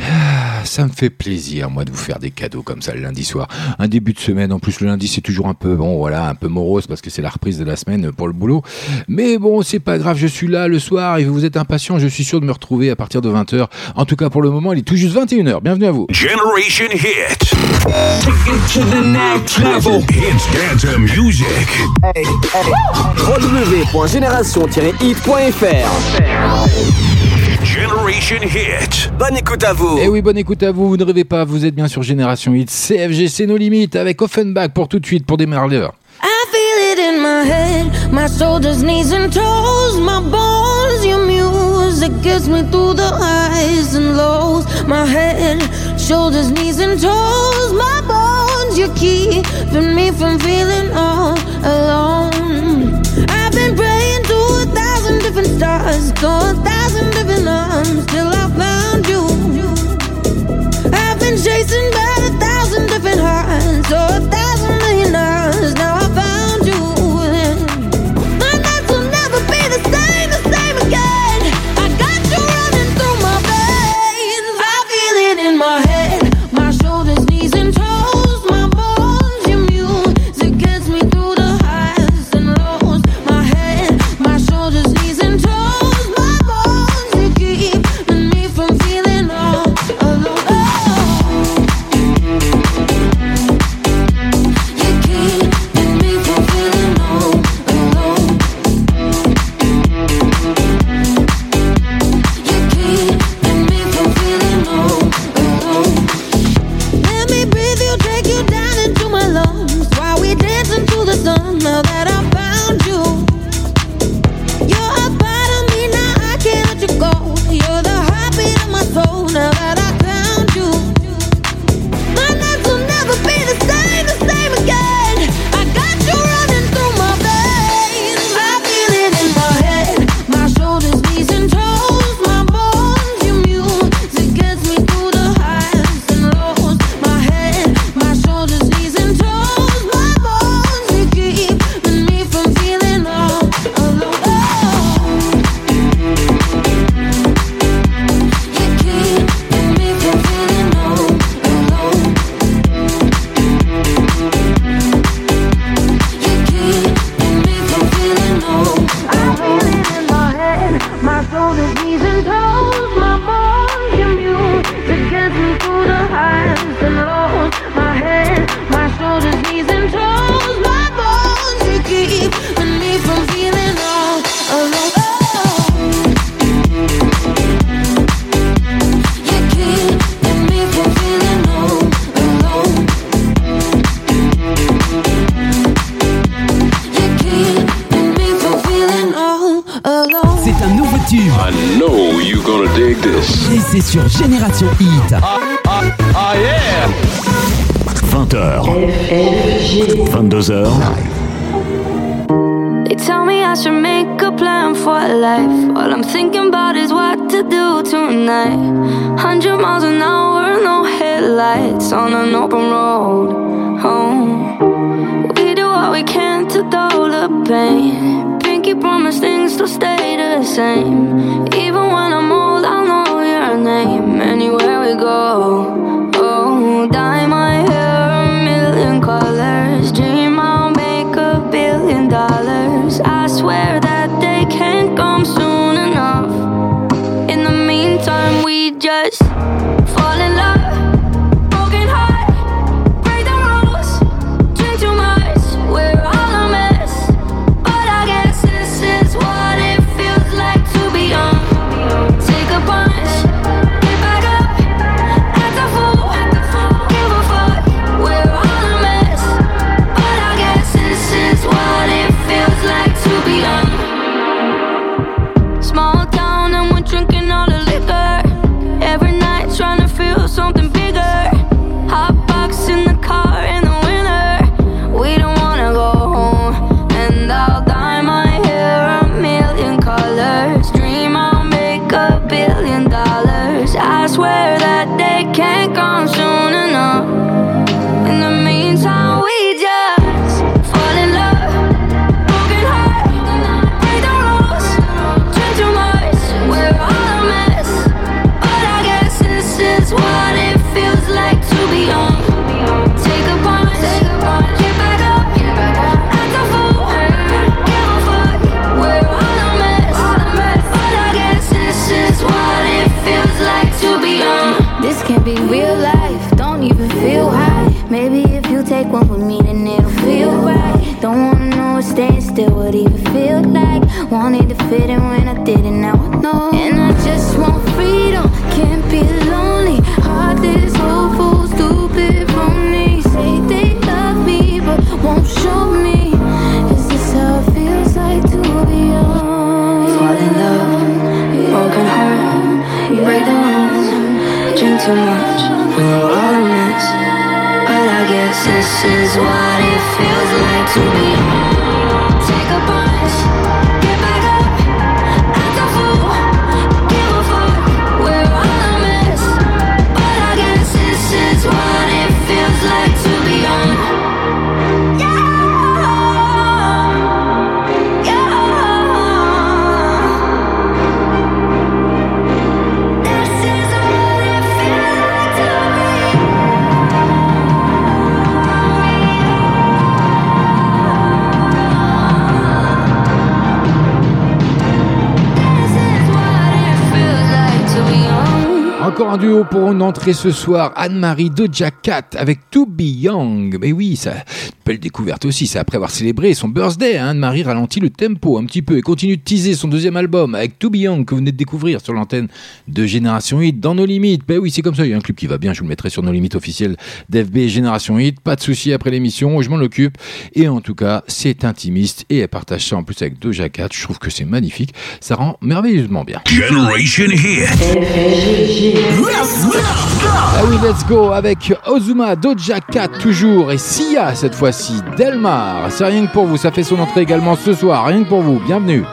ah, ça me fait plaisir, moi, de vous faire des cadeaux comme ça le lundi soir. Un début de semaine, en plus, le lundi, c'est toujours un peu, bon, voilà, un peu morose parce que c'est la reprise de la semaine pour le boulot. Mais bon, c'est pas grave, je suis là le soir et vous êtes impatient, je suis sûr de me retrouver à partir de 20h. En tout cas, pour le moment, il est tout juste 21h. Bienvenue à vous. Generation Hit. Take it to the next level. Hits dance music. www.génération-hit.fr. Generation Hit. Bonne écoute à vous. Et Eh oui, bonne écoute à vous. Vous ne rêvez pas, vous êtes bien sur Génération Hit. CFG, c'est nos limites avec Offenbach pour tout de suite, pour démarrer l'heure. I feel it in my head, my shoulders, knees, and toes, my bones. Your music gets me through the highs and lows. My head, shoulders, knees, and toes, my bones. you're keeping me from feeling all alone. I've been praying to a thousand different stars, to a thousand different arms, till I swear that they can't come soon. wanted to fit in when I didn't. Now I know. And I just want freedom. Can't be lonely. Heartless, hopeful, stupid, phony. Say they love me, but won't show me. Is this how it feels like to be alone? Fall in love, broken heart. You break the rules. Drink too much. We know all a mess. But I guess this is what it feels like to be encore un duo pour une entrée ce soir. Anne-Marie de Cat avec To Be Young. Mais oui, ça, belle découverte aussi, c'est après avoir célébré son birthday, hein, Marie ralentit le tempo un petit peu et continue de teaser son deuxième album avec To Be Young que vous venez de découvrir sur l'antenne de Génération Hit dans nos limites. Ben oui, c'est comme ça, il y a un clip qui va bien, je vous le mettrai sur nos limites officielles d'FB Génération Hit, pas de souci après l'émission, je m'en occupe. Et en tout cas, c'est intimiste et elle partage ça en plus avec Doja Cat, je trouve que c'est magnifique, ça rend merveilleusement bien. Generation Hit. Ah oui, let's go avec Ozuma, Doja Cat toujours et Sia cette fois-ci voici Delmar. C'est rien que pour vous, ça fait son entrée également ce soir. Rien que pour vous, bienvenue.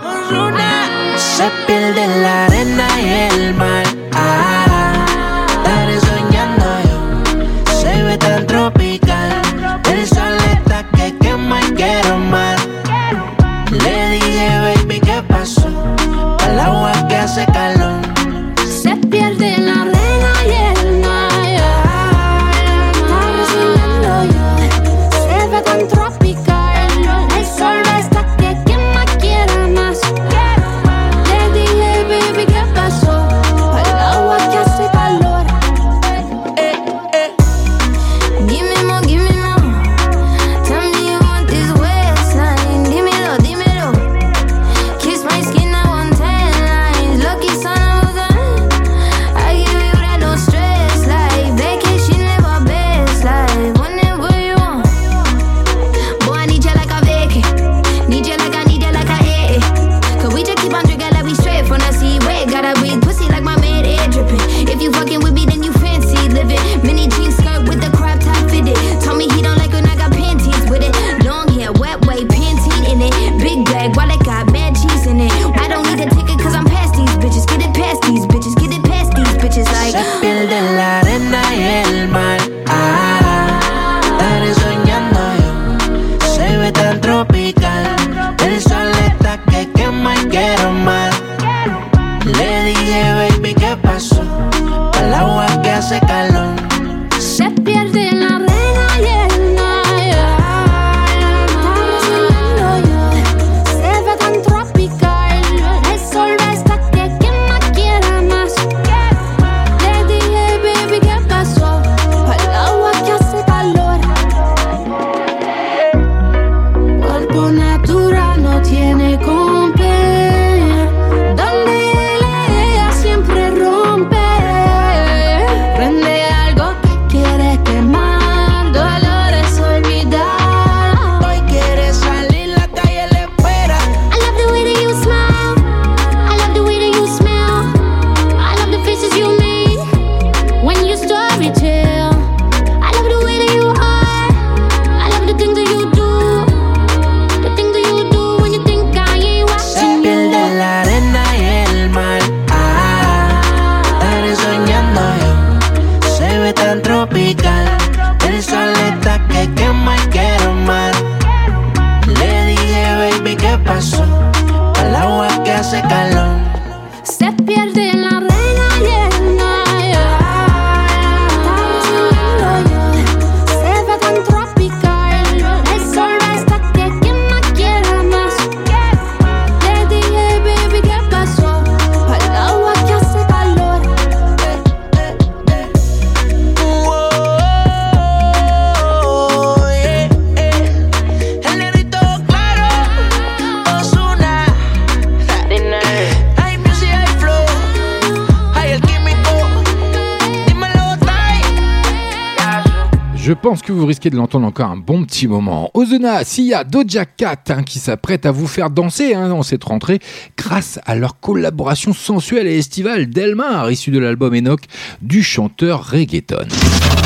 que vous risquez de l'entendre encore un bon petit moment. Ozuna, Sia, Doja Cat hein, qui s'apprête à vous faire danser hein, en cette rentrée grâce à leur collaboration sensuelle et estivale Delmar, issue de l'album Enoch du chanteur reggaeton.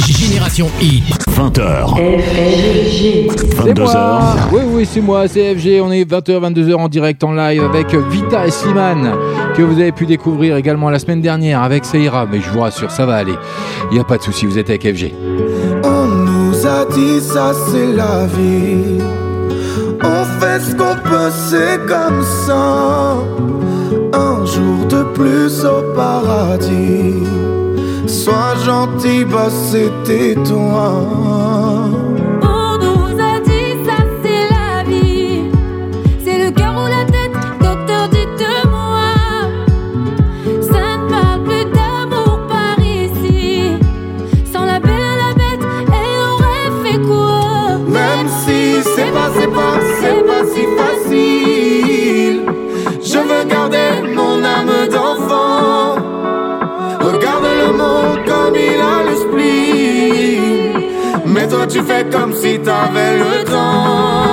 Génération I, 20h. 22h. Oui, oui, c'est moi, c'est FG. On est 20h, 22h en direct en live avec Vita et Slimane que vous avez pu découvrir également la semaine dernière avec Seira. Mais je vous rassure, ça va aller. Il n'y a pas de souci, vous êtes avec FG nous dit ça c'est la vie. On fait ce qu'on peut c'est comme ça. Un jour de plus au paradis. Sois gentil bah c'était toi. comme si t'avais le temps.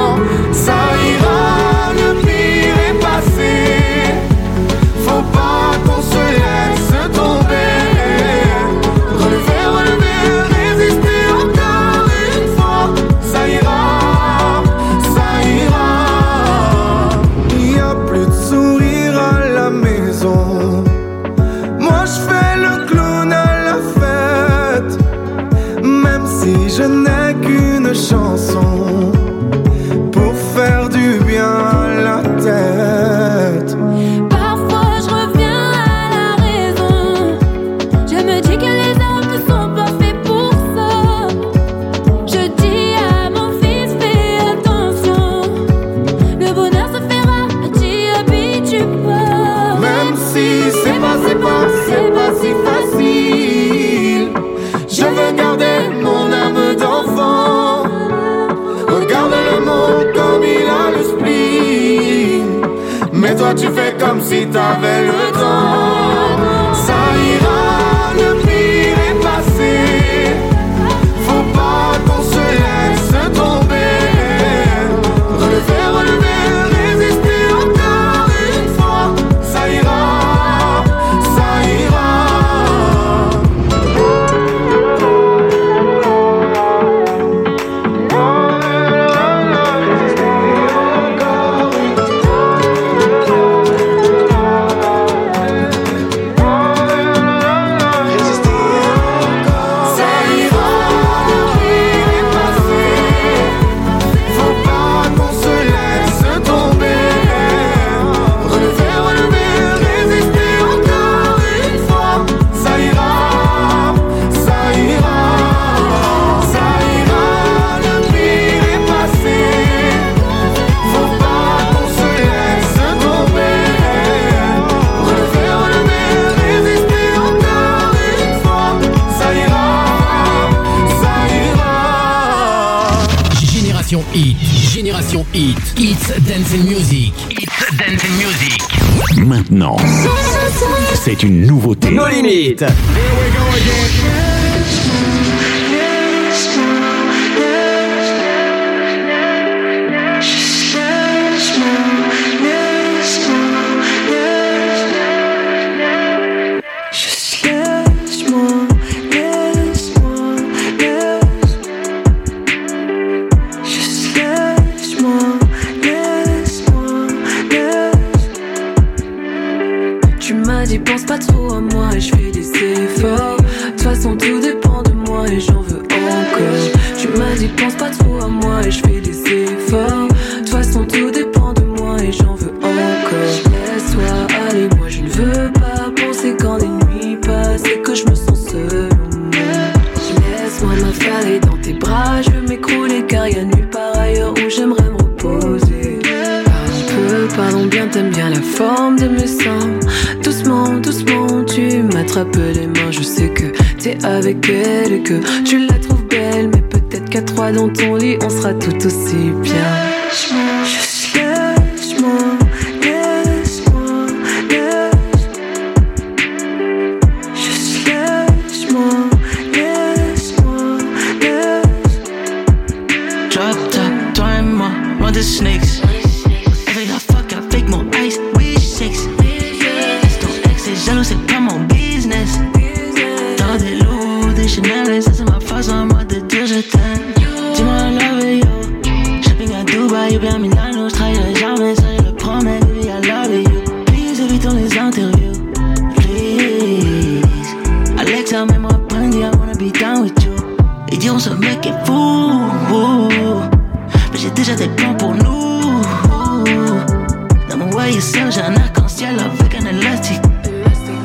Way, seul, j'ai un arc-en-ciel avec un élastique.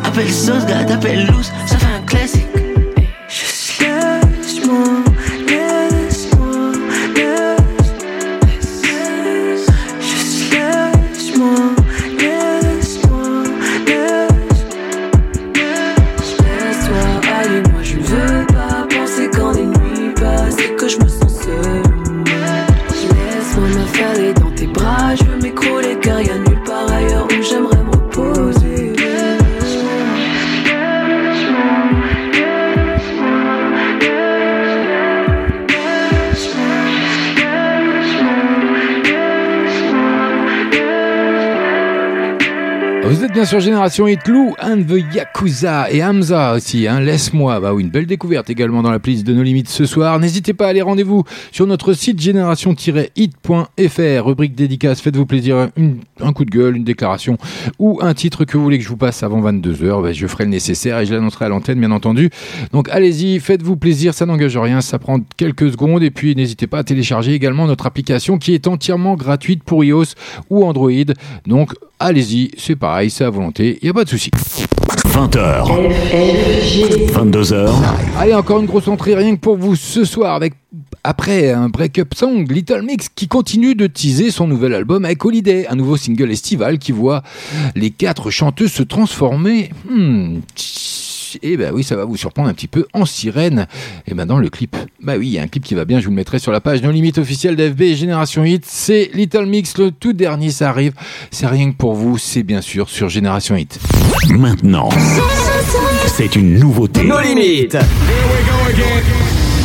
Appelle sauce, gars, appelle loose, bien sur Génération Hit, Lou and the Yakuza et Hamza aussi, hein, laisse-moi. Bah une belle découverte également dans la playlist de nos limites ce soir. N'hésitez pas à aller rendez-vous sur notre site génération-hit.fr, rubrique dédicace. Faites-vous plaisir, un coup de gueule, une déclaration ou un titre que vous voulez que je vous passe avant 22h. Bah, je ferai le nécessaire et je l'annoncerai à l'antenne, bien entendu. Donc allez-y, faites-vous plaisir, ça n'engage rien, ça prend quelques secondes. Et puis n'hésitez pas à télécharger également notre application qui est entièrement gratuite pour iOS ou Android. Donc allez-y, c'est pareil, à volonté, il n'y a pas de souci. 20h. 22h. Allez, encore une grosse entrée rien que pour vous ce soir avec après un break-up song, Little Mix qui continue de teaser son nouvel album avec Holiday, un nouveau single estival qui voit les quatre chanteuses se transformer. Hmm, et ben oui, ça va vous surprendre un petit peu en sirène. Et ben dans le clip, bah oui, il y a un clip qui va bien, je vous le mettrai sur la page No Limite officielle d'FB et Génération Hit. C'est Little Mix, le tout dernier, ça arrive. C'est rien que pour vous, c'est bien sûr sur Génération Hit. Maintenant, c'est une nouveauté. Nos limites.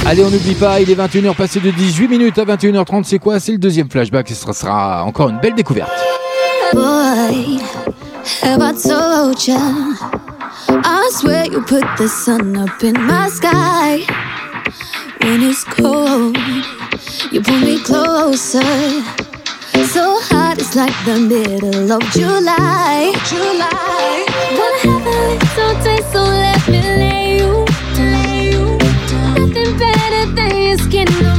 Allez, on n'oublie pas, il est 21h passé de 18 minutes à 21h30. C'est quoi? C'est le deuxième flashback. Ce sera, encore une belle découverte. Boy, have I swear you put the sun up in my sky. When it's cold, you pull me closer. So hot, it's like the middle of July. July. Wanna have a little taste, so let me lay you. Lay you. Nothing better than your skin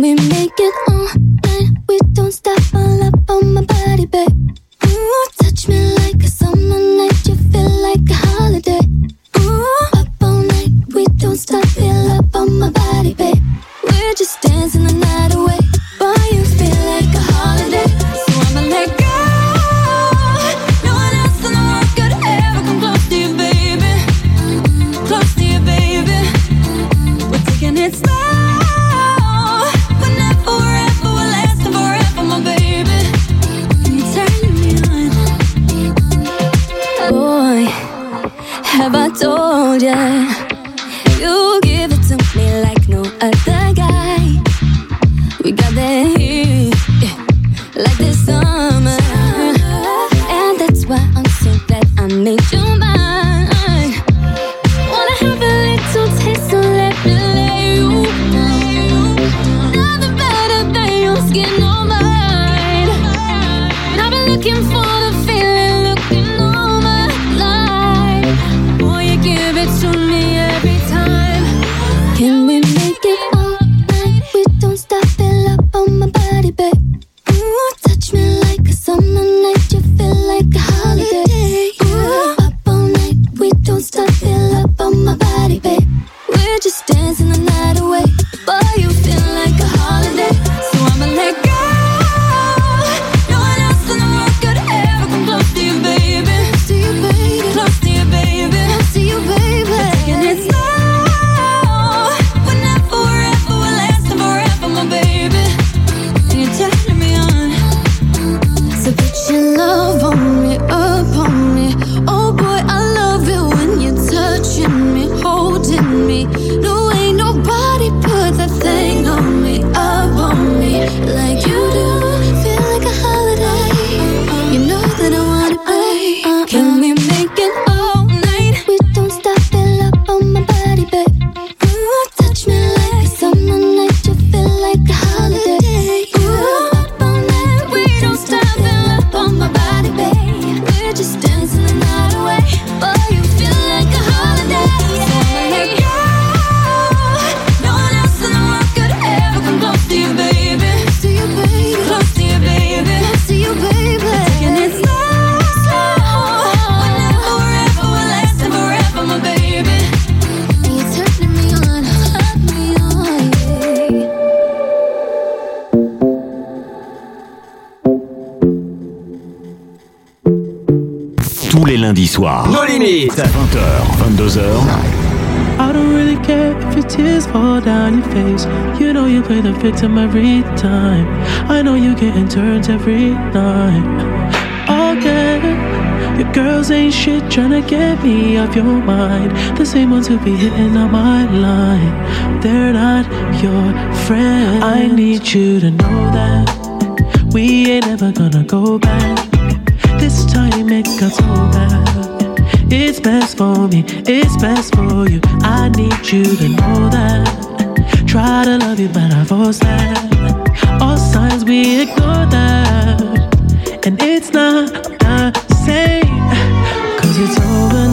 We make it all night? We don't stop all up on my body, babe. Ooh, touch me like a summer night. You feel like a holiday. Ooh, up all night. We don't stop, feel up on my body, babe. We're just dancing the night away. You give it to me like no other guy. We got that heat, like. We victim every time. I know you getting turns every night. Again, your girls ain't shit tryna get me off your mind. The same ones who be hitting on my line. They're not your friend. I need you to know that we ain't ever gonna go back. This time it got so bad. It's best for me, it's best for you. I need you to know that. Try to love you, but I've force that. All signs we ignore that. And it's not the same. Cause it's over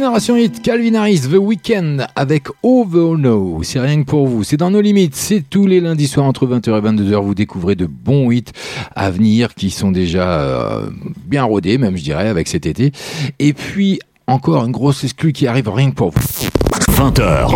Génération Hit, Calvin Harris, The Weeknd avec Over No. C'est rien que pour vous. C'est dans nos limites. C'est tous les lundis soirs entre 20h et 22h. Vous découvrez de bons hits à venir qui sont déjà euh, bien rodés, même je dirais, avec cet été. Et puis, encore une grosse exclue qui arrive rien que pour vous. 20h,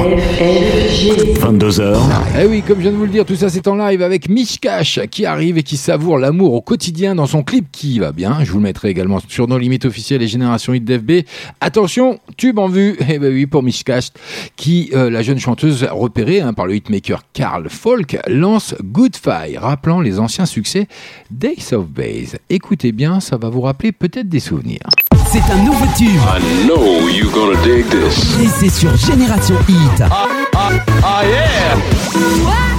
22h. Eh oui, comme je viens de vous le dire, tout ça c'est en live avec Mishkash qui arrive et qui savoure l'amour au quotidien dans son clip qui va bien. Je vous le mettrai également sur nos limites officielles et Génération Hit d'FB. Attention, tube en vue. Eh ben oui, pour Mishkash qui, euh, la jeune chanteuse repérée hein, par le hitmaker Carl Folk, lance Good rappelant les anciens succès Days of Base. Écoutez bien, ça va vous rappeler peut-être des souvenirs. C'est un nouveau tube. I know you gonna dig this. Et c'est sur Génération Hit. Ah yeah! Wanna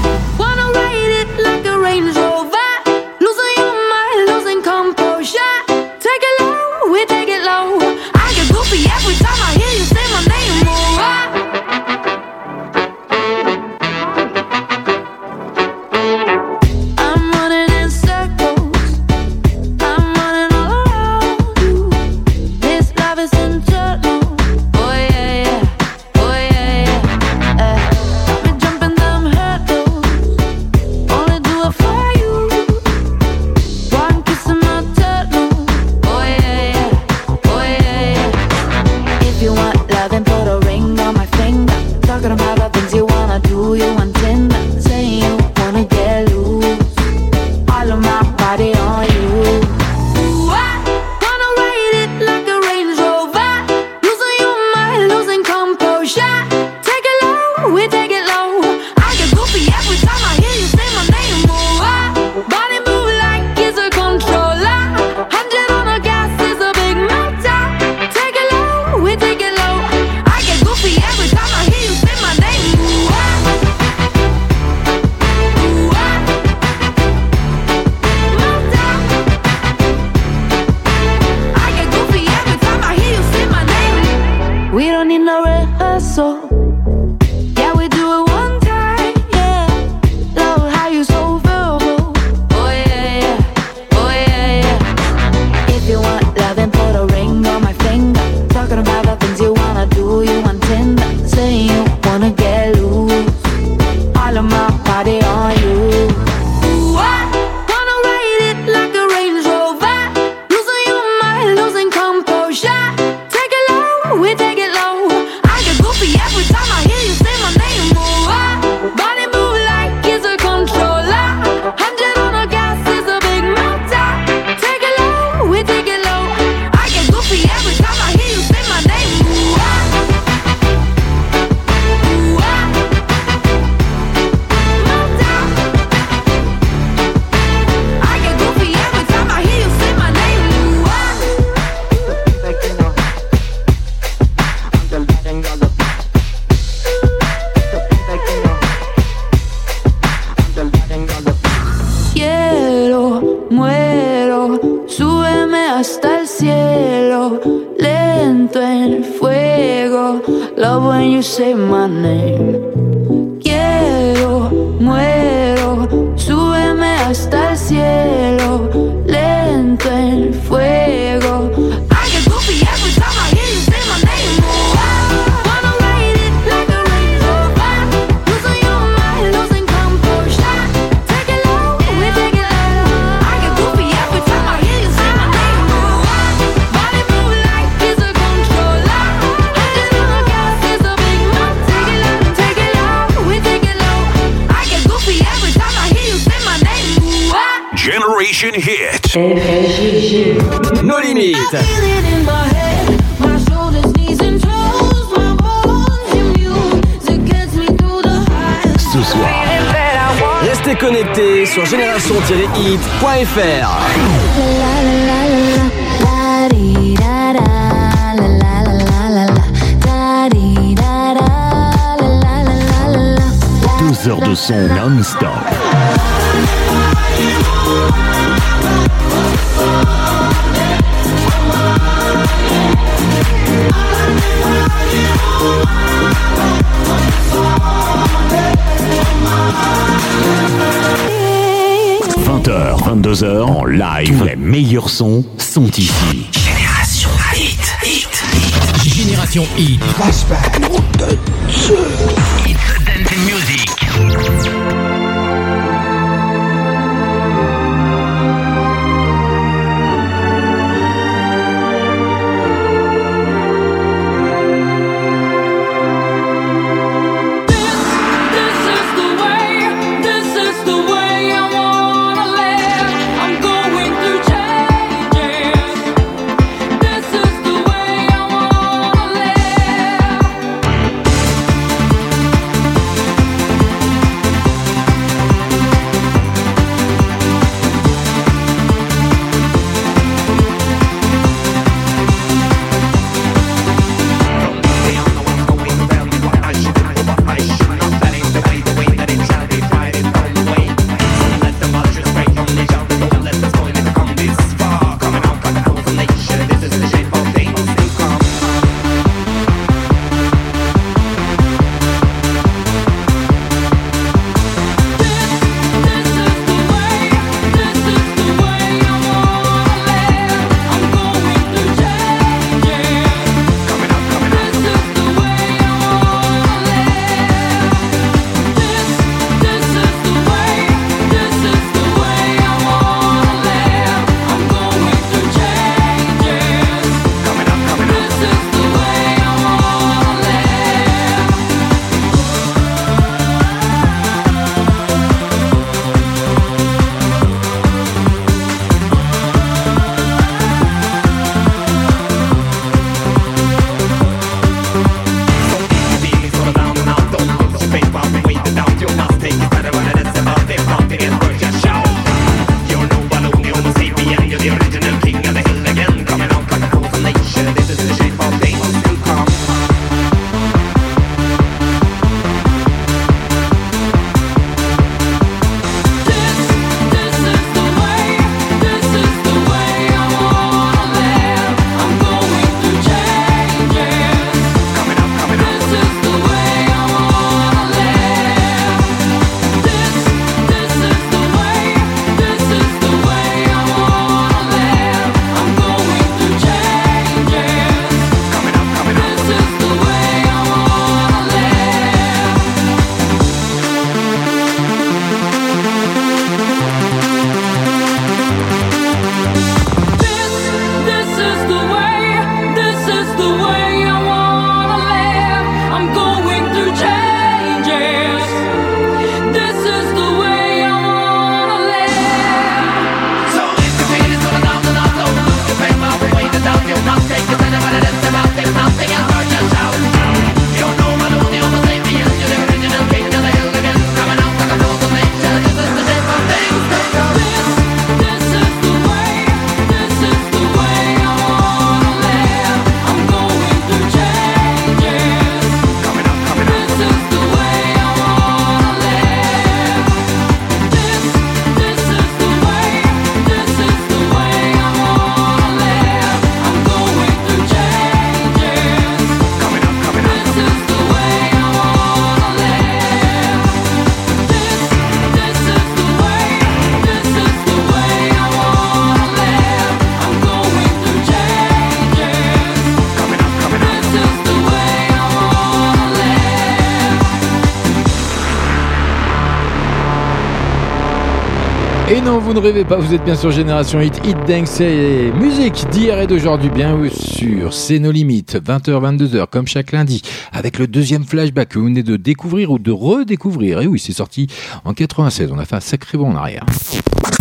ne rêvez pas, vous êtes bien sur Génération Hit, Hit Dance et musique d'hier et d'aujourd'hui, bien sûr, c'est nos limites, 20h, 22h, comme chaque lundi, avec le deuxième flashback que vous venez de découvrir ou de redécouvrir. Et oui, c'est sorti en 96, on a fait un sacré bond en arrière.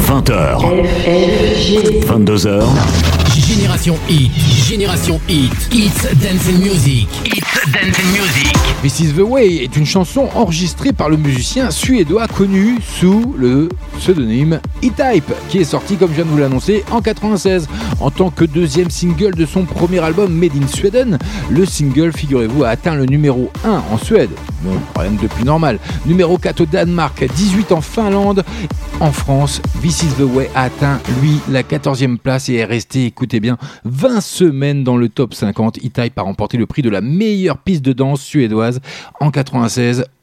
20h. 22h. Génération Hit, Génération Hit, It's Dancing Music, It's Dancing Music. This is the Way est une chanson enregistrée par le musicien suédois connu sous le pseudonyme E-Type, qui est sorti, comme je viens de vous l'annoncer, en 96. En tant que deuxième single de son premier album Made in Sweden, le single, figurez-vous, a atteint le numéro 1 en Suède. Bon, de plus normal. Numéro 4 au Danemark, 18 en Finlande. En France, This is the Way a atteint, lui, la 14e place et est resté, écoutez bien, 20 semaines dans le top 50. E-Type a remporté le prix de la meilleure piste de danse suédoise en 96 au 80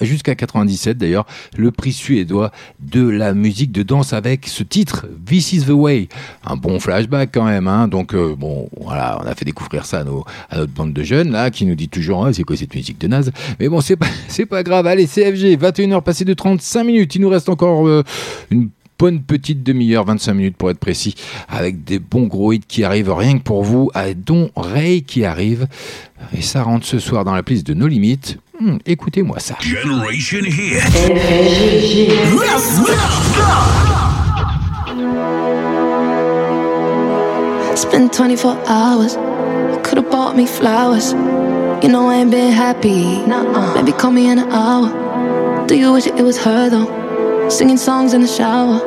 jusqu'à 97 d'ailleurs, le prix suédois de la musique de danse avec ce titre, This is the Way. Un bon flashback quand même, hein. donc euh, bon, voilà, on a fait découvrir ça à, nos, notre bande de jeunes là, qui nous dit toujours, Ah, c'est quoi cette musique de naze? Mais bon, c'est pas, c'est pas grave, allez, CFG, 21h passées de 35 minutes, il nous reste encore euh, une bonne petite demi-heure, 25 minutes pour être précis, avec des bons gros hits qui arrivent rien que pour vous, à Don Ray qui arrive. Et ça rentre ce soir dans la playlist de nos limites. Hmm, Écoutez-moi ça. Generation Hit. Spent 24 hours. You could've bought me flowers. You know I ain't been happy. Maybe call me in an hour. Do you wish it was her though? Singing songs in the shower.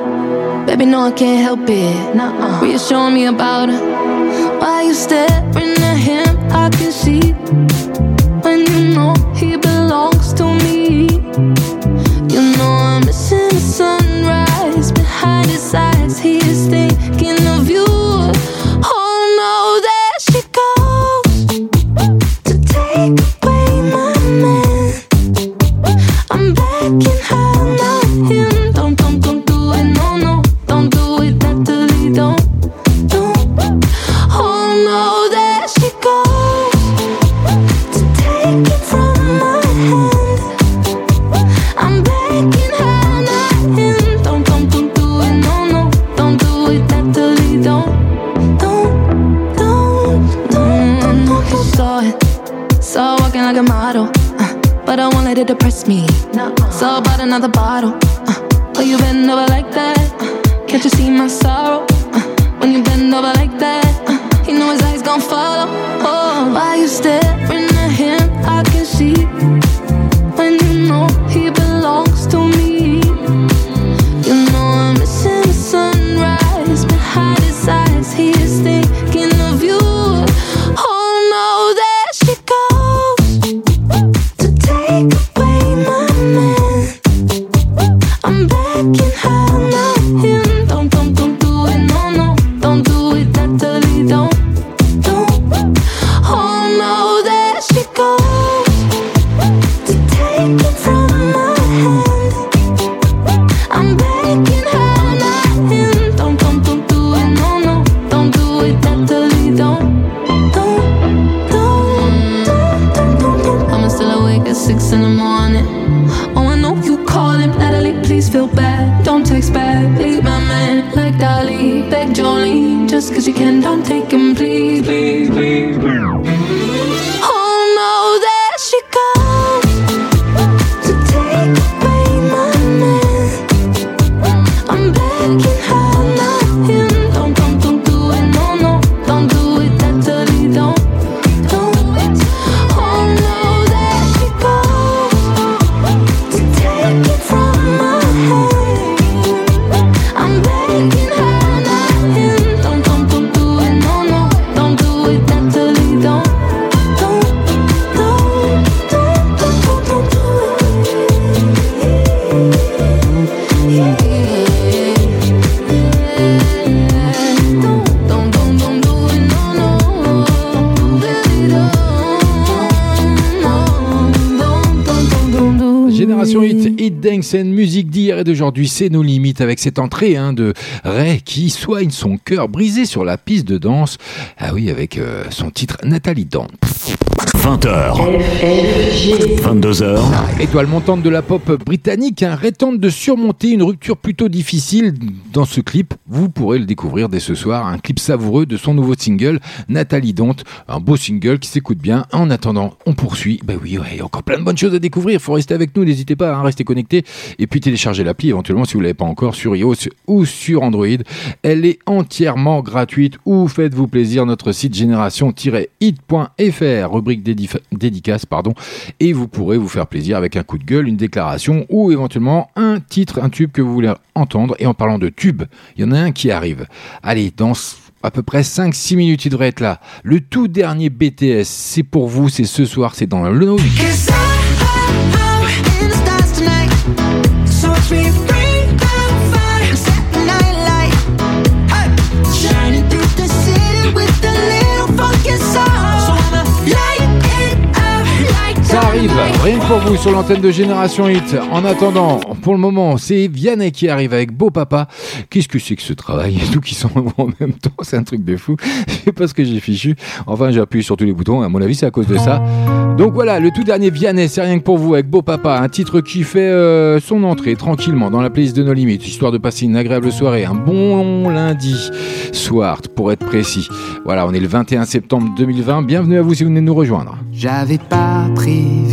Baby, no, I can't help it. Reassuring me about her. Why you staring at him? I can see when you know he belongs to me. You know I'm missing the sunrise behind his eyes. He is thinking of you. D'aujourd'hui, c'est nos limites avec cette entrée hein, de Ray qui soigne son cœur brisé sur la piste de danse. Ah oui, avec euh, son titre Nathalie Dante. 20h. 22h. Étoile montante de la pop britannique, Ray tente de surmonter une rupture plutôt difficile dans ce clip. Vous pourrez le découvrir dès ce soir. Un savoureux de son nouveau single, Nathalie Dante. Un beau single qui s'écoute bien. En attendant, on poursuit. Ben oui, ouais, encore plein de bonnes choses à découvrir. Faut rester avec nous, n'hésitez pas à hein, rester connecté. Et puis télécharger l'appli éventuellement si vous ne l'avez pas encore sur iOS ou sur Android. Elle est entièrement gratuite. Ou faites-vous plaisir, notre site génération-hit.fr, rubrique dédicace, pardon. Et vous pourrez vous faire plaisir avec un coup de gueule, une déclaration ou éventuellement un titre, un tube que vous voulez entendre. Et en parlant de tube, il y en a un qui arrive. Allez, dans à peu près 5-6 minutes, il devrait être là. Le tout dernier BTS, c'est pour vous, c'est ce soir, c'est dans le rien que pour vous sur l'antenne de Génération Hit. En attendant, pour le moment, c'est Vianney qui arrive avec Beau Papa. Qu'est-ce que c'est que ce travail? Tout qui sont en même temps, c'est un truc de fou. Je sais pas ce que j'ai fichu. Enfin, j'ai appuyé sur tous les boutons. À mon avis, c'est à cause de ça. Donc voilà, le tout dernier Vianney, c'est rien que pour vous avec Beau Papa. Un titre qui fait euh, son entrée tranquillement dans la playlist de nos limites, histoire de passer une agréable soirée, un bon lundi soir, pour être précis. Voilà, on est le 21 septembre 2020. Bienvenue à vous si vous venez de nous rejoindre. J'avais pas prévu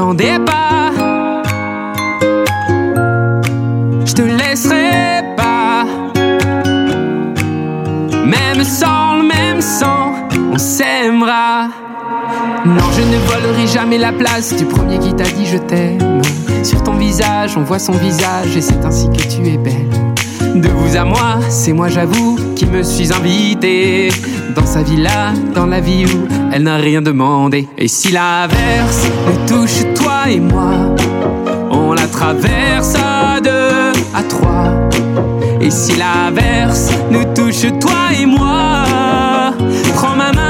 Je t'attendais pas, je te laisserai pas. Même sans le même sang, on s'aimera. Non, je ne volerai jamais la place du premier qui t'a dit je t'aime. Sur ton visage, on voit son visage et c'est ainsi que tu es belle. De vous à moi, c'est moi j'avoue qui me suis invité dans sa villa, dans la vie où elle n'a rien demandé. Et si l'averse nous touche et moi, on la traverse à deux, à trois. Et si l'averse nous touche toi et moi, prends ma main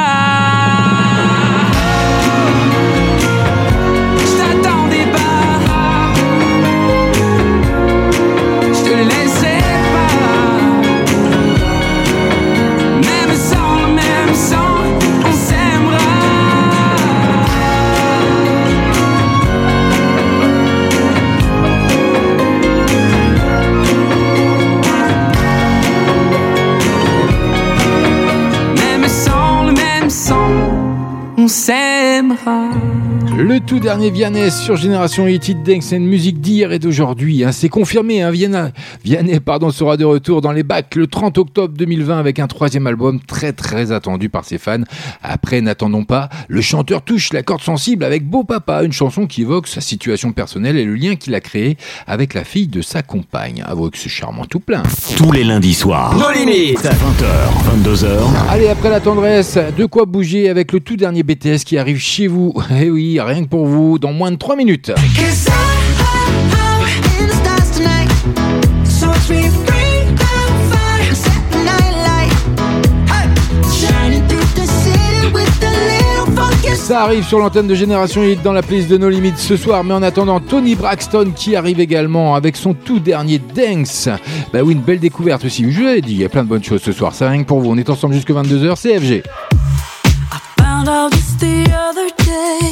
dernier Vianney sur Génération Hit It Dance and Musique d'hier et d'aujourd'hui. hein. C'est confirmé, hein, Vianney, Vianney pardon, sera de retour dans les bacs le 30 octobre 2020 avec un troisième album très très attendu par ses fans. Après, n'attendons pas, le chanteur touche la corde sensible avec Beau Papa, une chanson qui évoque sa situation personnelle et le lien qu'il a créé avec la fille de sa compagne. Avouez que c'est charmant tout plein. Tous les lundis soirs. Nos limites. 20h, 22h. Allez, après la tendresse, de quoi bouger avec le tout dernier BTS qui arrive chez vous. Eh oui, rien que pour vous, dans moins de 3 minutes. Ça arrive sur l'antenne de Génération Hit dans la playlist de No Limites ce soir, mais en attendant, Tony Braxton qui arrive également avec son tout dernier Dance. Bah oui, une belle découverte aussi. Je vous l'avais dit, il y a plein de bonnes choses ce soir. C'est rien que pour vous. On est ensemble jusque 22h, CFG. I found out the other day,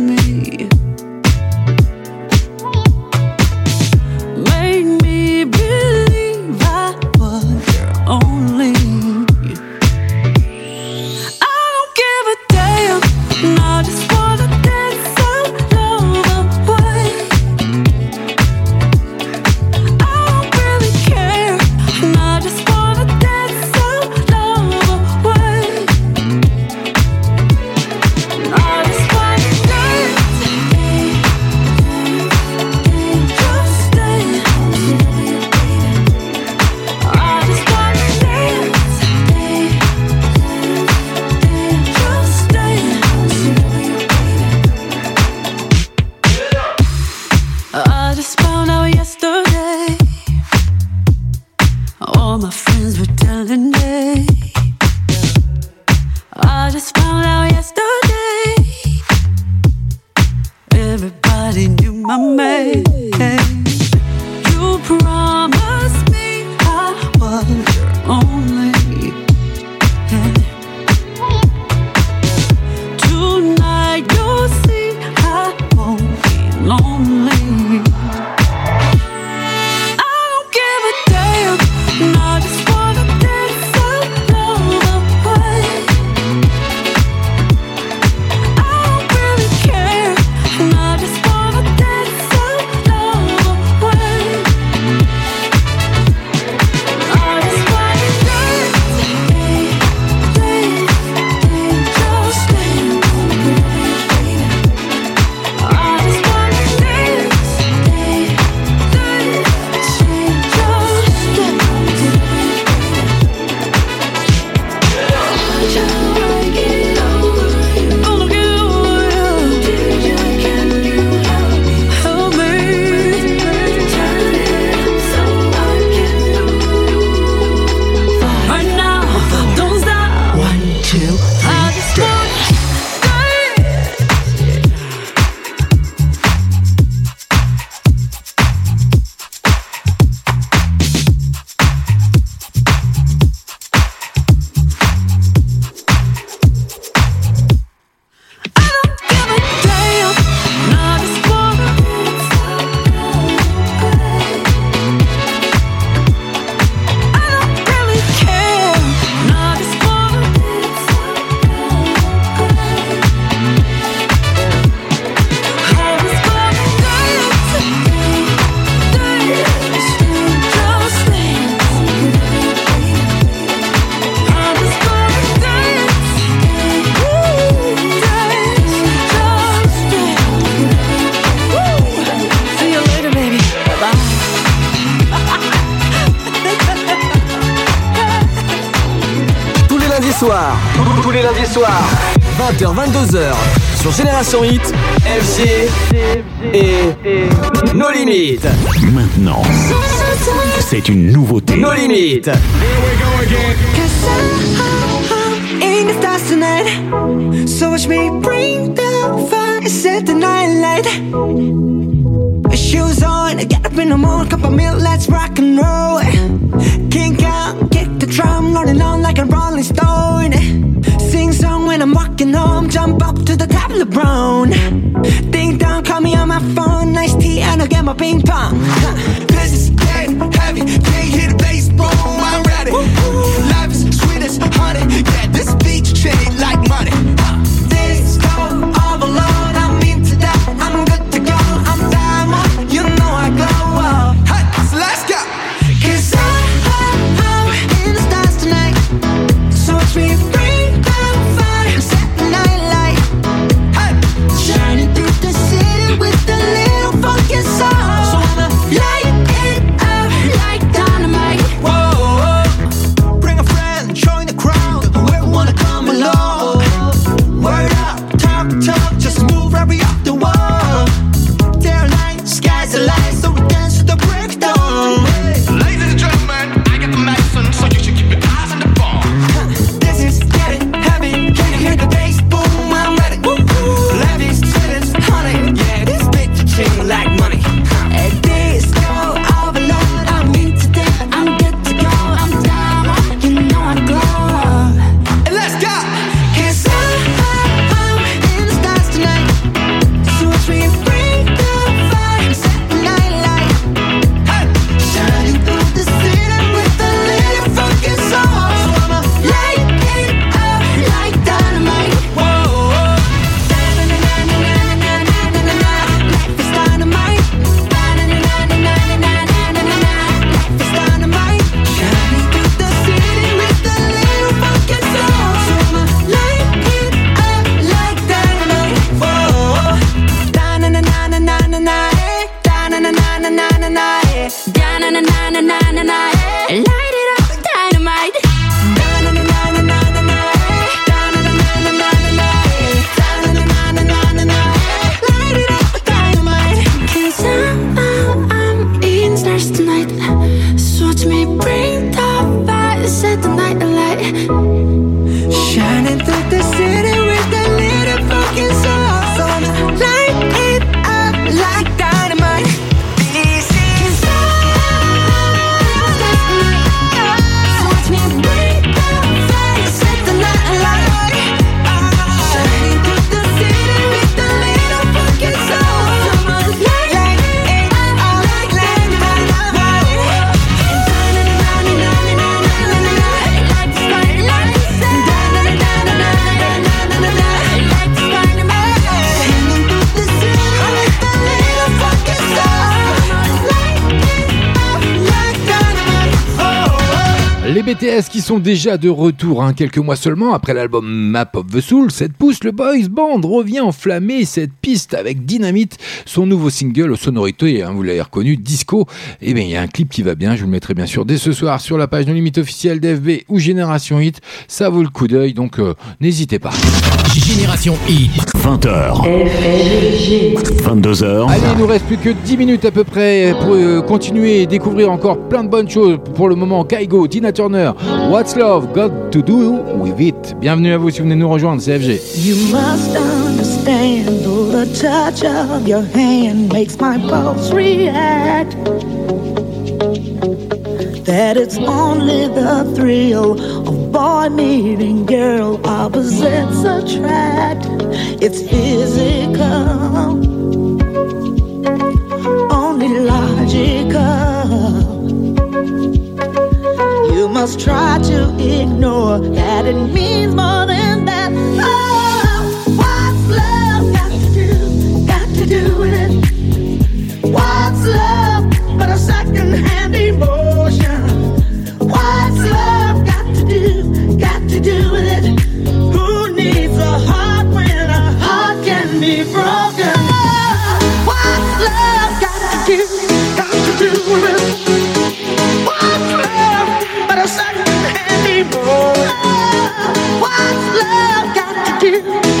sur Génération Hit, FG et nos limites. Maintenant, c'est une nouveauté. Nos limites. in the stars tonight. So watch me bring Thank you. Les BTS qui sont déjà de retour hein, quelques mois seulement après l'album Map of the Soul, cette pousse le boys band revient enflammer cette piste avec Dynamite, son nouveau single aux sonorités, hein, vous l'avez reconnu, disco. Et bien il y a un clip qui va bien, je vous le mettrai bien sûr dès ce soir sur la page de limite officielle d'FB ou Génération Hit, ça vaut le coup d'œil donc euh, n'hésitez pas. Génération Hit. 20h. 22h. Allez, il nous reste plus que 10 minutes à peu près pour euh, continuer et découvrir encore plein de bonnes choses. Pour le moment, Kaigo, Tina Turner, What's Love Got to Do with It. Bienvenue à vous si vous venez nous rejoindre, CFG. You must understand, the touch of your hand makes my pulse react. That it's only the thrill of boy meeting girl opposites attract. It's physical, only logical. You must try to ignore that it means more than that. Oh, what's love got to do? Got to do with it? What's love but a second-hand emotion? What's love got to do? Got to do with it? Who needs a heart when a heart can be broken? Oh, what's love got to do? love got to do?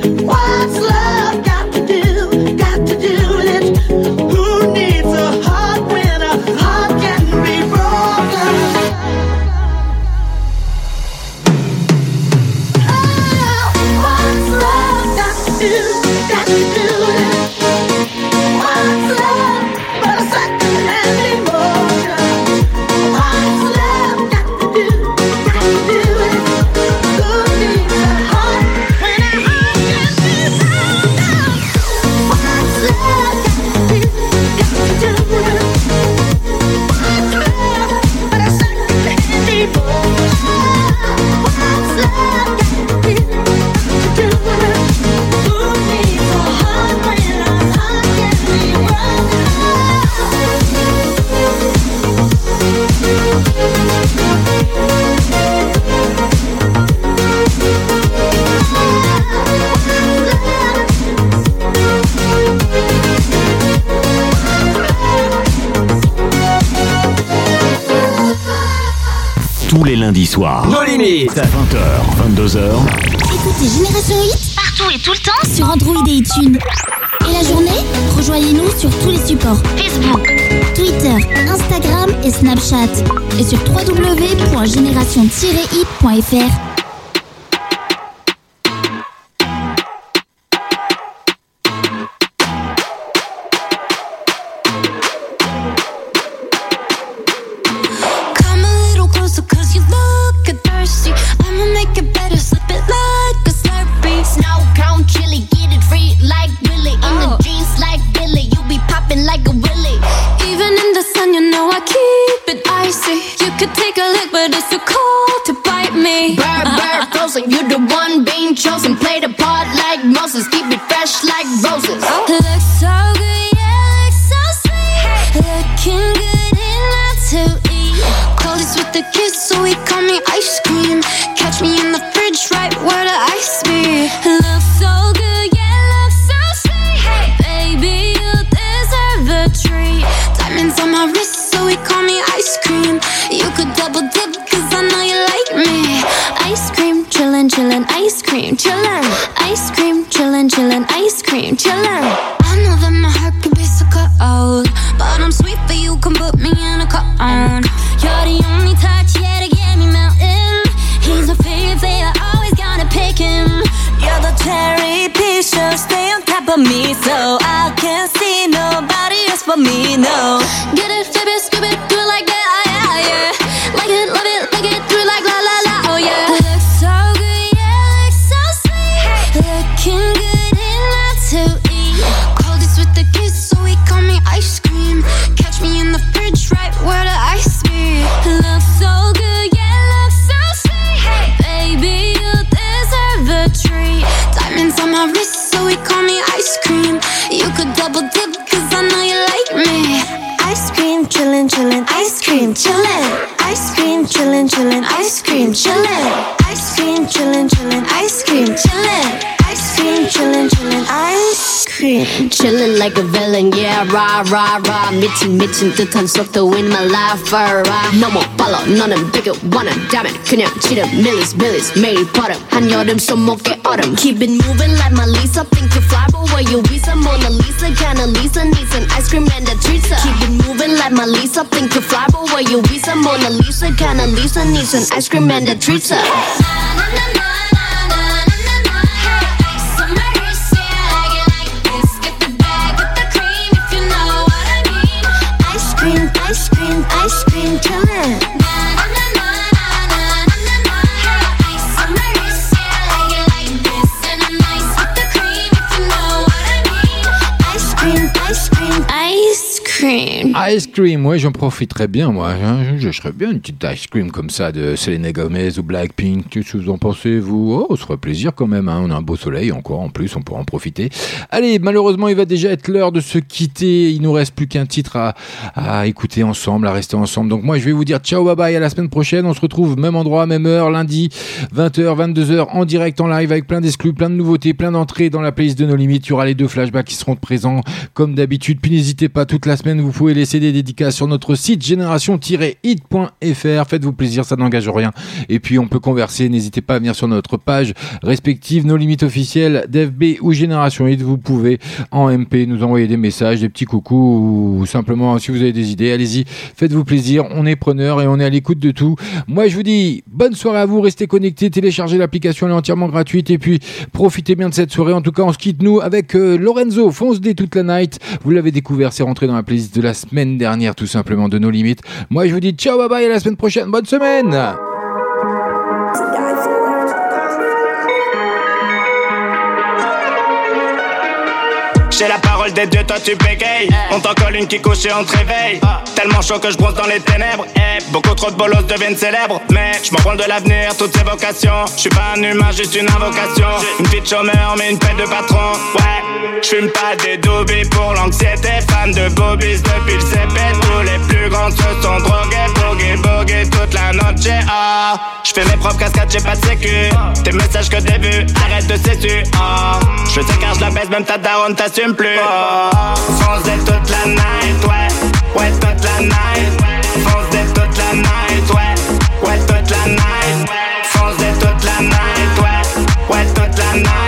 Écoutez Génération 8 partout et tout le temps sur Android et iTunes. Et la journée, rejoignez-nous sur tous les supports Facebook, Twitter, Instagram et Snapchat. Et sur www.génération-hit.fr. 시작한 the win my life alright 너무 빨라 너는 되게 원한 다면 그냥 지름 밀리스 밀리스 매일 버릇 한여름 손목에 autumn. Keep it moving like my Lisa Think you fly but where you be? Some Mona Lisa kinda Lisa needs an ice cream and a treat Keep it moving like my Lisa Think you fly but where you be? Some Mona Lisa kinda Lisa needs an ice cream and a treat hey. Ice cream, ouais, j'en profiterais bien, moi. hein. Je, serais bien une petite ice cream comme ça de Selena Gomez ou Blackpink. Qu'est-ce que vous en pensez, vous Oh, ça ferait plaisir quand même. hein. On a un beau soleil encore, en plus, on pourra en profiter. Allez, malheureusement, il va déjà être l'heure de se quitter. Il nous reste plus qu'un titre à, à écouter ensemble, à rester ensemble. Donc moi, je vais vous dire ciao, bye bye, à la semaine prochaine. On se retrouve même endroit, même heure, lundi, 20h, 22h, en direct, en live, avec plein d'exclus, plein de nouveautés, plein d'entrées dans la playlist de nos limites. Il y aura les deux flashbacks qui seront présents comme d'habitude. Puis n'hésitez pas, toute la semaine, vous pouvez laisser des dédicaces sur notre site génération-hit.fr. Faites-vous plaisir, ça n'engage rien. Et puis on peut converser. N'hésitez pas à venir sur notre page respective, nos limites officielles d'FB ou Génération Hit. Vous pouvez en MP nous envoyer des messages, des petits coucous ou simplement si vous avez des idées, allez-y, faites-vous plaisir. On est preneur et on est à l'écoute de tout. Moi, je vous dis bonne soirée à vous. Restez connectés, téléchargez l'application, elle est entièrement gratuite. Et puis profitez bien de cette soirée. En tout cas, on se quitte nous avec euh, Lorenzo, Fonce D toute la night. Vous l'avez découvert, c'est rentré dans la playlist de la semaine dernière, tout simplement de nos limites. Moi, je vous dis ciao, bye bye, à la semaine prochaine. Bonne semaine. Des dieux, toi tu bégayes. On t'en colle une qui couche et on te réveille. Tellement chaud que je bronze dans les ténèbres. Eh, beaucoup trop de bolos deviennent célèbres. Mais je m'en branle de l'avenir, toutes ces vocations. Je suis pas un humain, juste une invocation. Une petite chômeur, mais une paix de patron. Ouais, je fume pas des doobies pour l'anxiété. Fan de bobbies depuis le CP. Tous les plus grands se sont drogués. Boogie, boogie toute la noche. Ah, je fais mes propres cascades, j'ai pas de sécu. Tes messages que vues, arrête de séduire. Ah, je sais car je la baisse, même ta daronne t'assume plus. Foncez toute la night, ouais, ouais, toute la night. Foncez toute la night, ouais, ouais, toute la night. Foncez toute la night, ouais, ouais, toute la night.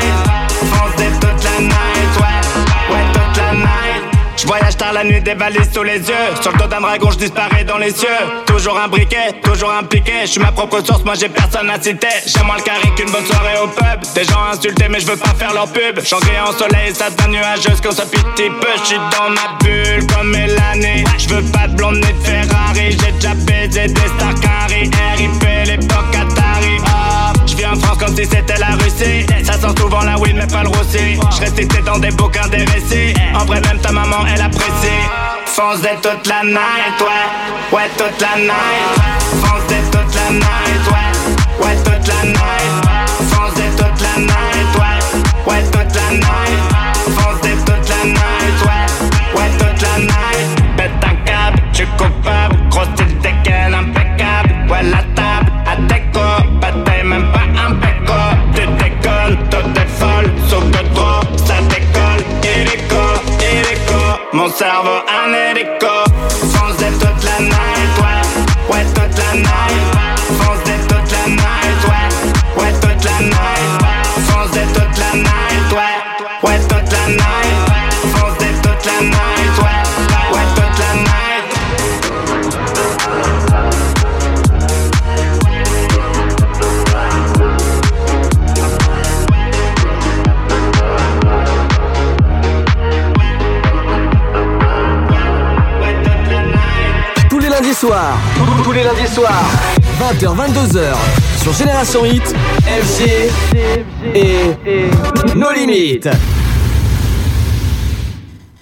La nuit, des valises sous les yeux. Sur le dos d'un dragon, je disparais dans les cieux. Toujours un briquet, toujours impliqué. Je suis ma propre source, moi j'ai personne à citer. J'ai moins le carré qu'une bonne soirée au pub. Des gens insultés, mais je veux pas faire leur pub. J'engrée en soleil, ça devient nuageuse qu'on se petit peu. Je suis dans ma bulle comme Mélanie. Je veux pas de blonde ni de Ferrari. J'ai déjà baisé des carré. RIP l'époque si c'était la Russie. Ça sent souvent la weed, mais pas le roussi. Je restais dans des bouquins, des récits. En vrai, même ta maman, elle apprécie. Fonce toute la night, ouais. Ouais, toute la night. Fonce dès toute la night, ouais. Ouais, toute la night. Fonce dès toute la night, ouais. Ouais, toute la night. Fonce dès toute la night, ouais. Ouais, toute la night. Bête un câble, tu coupable. Gros style dégaine impeccable. Ouais, la hélico. Mon cerveau, un hélico. Fonce tous les lundis soirs, 20h, 22h, sur Génération Hit, FG et nos limites.